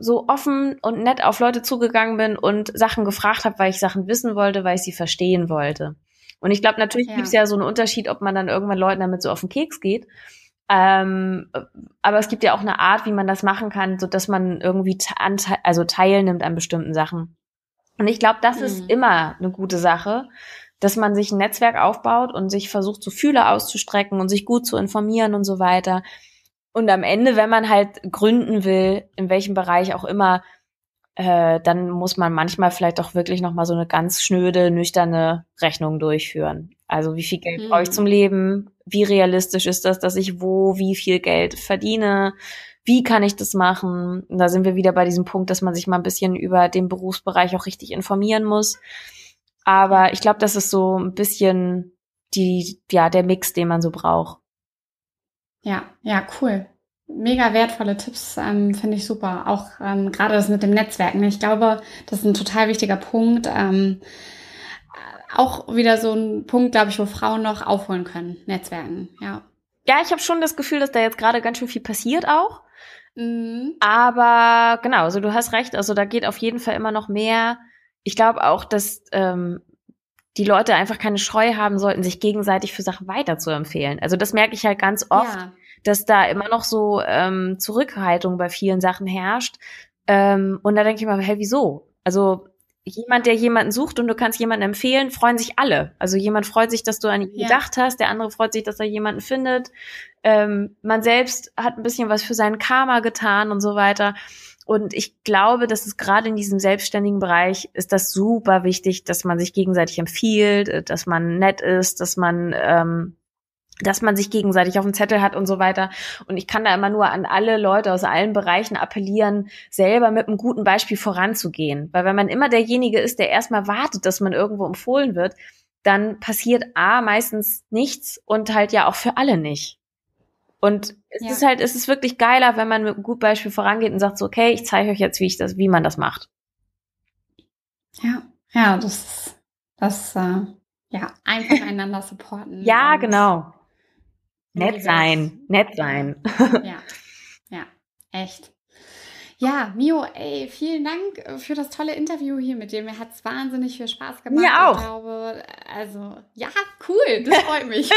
so offen und nett auf Leute zugegangen bin und Sachen gefragt habe, weil ich Sachen wissen wollte, weil ich sie verstehen wollte. Und ich glaube, natürlich ja. gibt es ja so einen Unterschied, ob man dann irgendwann Leuten damit so auf den Keks geht. Ähm, aber es gibt ja auch eine Art, wie man das machen kann, so dass man irgendwie also teilnimmt an bestimmten Sachen. Und ich glaube, das mhm. ist immer eine gute Sache, dass man sich ein Netzwerk aufbaut und sich versucht, so Fühler auszustrecken und sich gut zu informieren und so weiter. Und am Ende, wenn man halt gründen will, in welchem Bereich auch immer, äh, dann muss man manchmal vielleicht auch wirklich nochmal so eine ganz schnöde, nüchterne Rechnung durchführen. Also wie viel Geld brauche ich hm. zum Leben? Wie realistisch ist das, dass ich wo wie viel Geld verdiene? Wie kann ich das machen? Und da sind wir wieder bei diesem Punkt, dass man sich mal ein bisschen über den Berufsbereich auch richtig informieren muss. Aber ich glaube, das ist so ein bisschen die, ja, der Mix, den man so braucht.
Ja, ja, cool. Mega wertvolle Tipps, ähm, finde ich super. Auch ähm, gerade das mit dem Netzwerken. Ich glaube, das ist ein total wichtiger Punkt. Ähm, auch wieder so ein Punkt, glaube ich, wo Frauen noch aufholen können. Netzwerken, ja.
Ja, ich habe schon das Gefühl, dass da jetzt gerade ganz schön viel passiert auch. Mhm. Aber genau, also du hast recht. Also da geht auf jeden Fall immer noch mehr. Ich glaube auch, dass ähm, die Leute einfach keine Scheu haben sollten, sich gegenseitig für Sachen weiterzuempfehlen. Also das merke ich halt ganz oft, ja. Dass da immer noch so ähm, Zurückhaltung bei vielen Sachen herrscht. Ähm, und da denke ich mal, hey, wieso? Also jemand, der jemanden sucht und du kannst jemanden empfehlen, freuen sich alle. Also jemand freut sich, dass du an ihn ja. gedacht hast, der andere freut sich, dass er jemanden findet. Ähm, man selbst hat ein bisschen was für seinen Karma getan und so weiter. Und ich glaube, dass es gerade in diesem selbstständigen Bereich ist das super wichtig, dass man sich gegenseitig empfiehlt, dass man nett ist, dass man ähm, dass man sich gegenseitig auf dem Zettel hat und so weiter. Und ich kann da immer nur an alle Leute aus allen Bereichen appellieren, selber mit einem guten Beispiel voranzugehen. Weil wenn man immer derjenige ist, der erstmal wartet, dass man irgendwo empfohlen wird, dann passiert A meistens nichts und halt ja auch für alle nicht. Und es ja. ist halt, es ist wirklich geiler, wenn man mit einem guten Beispiel vorangeht und sagt so, okay, ich zeige euch jetzt, wie ich das, wie man das macht.
Ja, ja, das, das, äh, ja, einfach einander supporten.
ja, genau. Nett sein, nett sein.
Ja, <laughs> ja, echt. Ja, Mio, ey, vielen Dank für das tolle Interview hier mit dir. Mir hat es wahnsinnig viel Spaß gemacht.
Mir auch.
Ich glaube, also, ja, cool, das freut mich.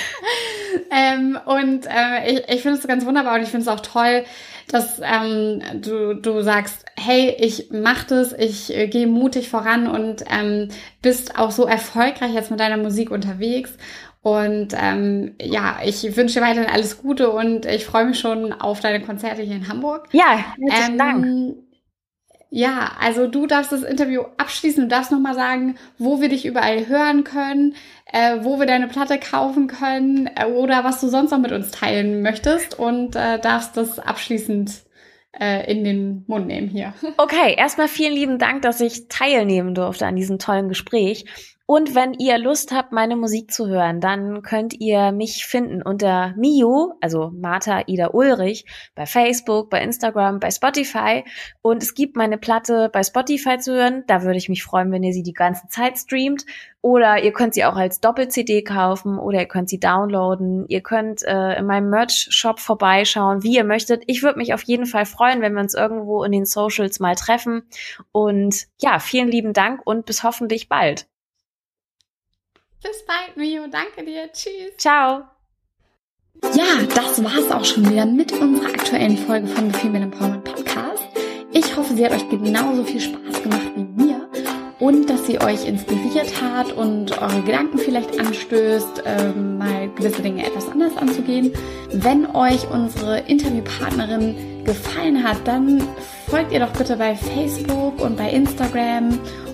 <laughs> ähm, und äh, ich, ich finde es ganz wunderbar und ich finde es auch toll, dass ähm, du, du sagst, hey, ich mach das, ich äh, gehe mutig voran und ähm, bist auch so erfolgreich jetzt mit deiner Musik unterwegs. Und ähm, ja, ich wünsche dir weiterhin alles Gute und ich freue mich schon auf deine Konzerte hier in Hamburg.
Ja, herzlichen ähm, Dank.
Ja, also du darfst das Interview abschließen. Du darfst nochmal sagen, wo wir dich überall hören können, äh, wo wir deine Platte kaufen können äh, oder was du sonst noch mit uns teilen möchtest und äh, darfst das abschließend äh, in den Mund nehmen hier.
Okay, erstmal vielen lieben Dank, dass ich teilnehmen durfte an diesem tollen Gespräch. Und wenn ihr Lust habt, meine Musik zu hören, dann könnt ihr mich finden unter Mio, also Martha Ida Ulrich, bei Facebook, bei Instagram, bei Spotify. Und es gibt meine Platte bei Spotify zu hören. Da würde ich mich freuen, wenn ihr sie die ganze Zeit streamt. Oder ihr könnt sie auch als Doppel-CD kaufen oder ihr könnt sie downloaden. Ihr könnt äh, in meinem Merch-Shop vorbeischauen, wie ihr möchtet. Ich würde mich auf jeden Fall freuen, wenn wir uns irgendwo in den Socials mal treffen. Und ja, vielen lieben Dank und bis hoffentlich bald.
Bis bald, Mio. Danke dir. Tschüss.
Ciao.
Ja, das war's auch schon wieder mit unserer aktuellen Folge von The Female Empowerment Podcast. Ich hoffe, sie hat euch genauso viel Spaß gemacht wie mir und dass sie euch inspiriert hat und eure Gedanken vielleicht anstößt, ähm, mal gewisse Dinge etwas anders anzugehen. Wenn euch unsere Interviewpartnerin gefallen hat, dann folgt ihr doch bitte bei Facebook und bei Instagram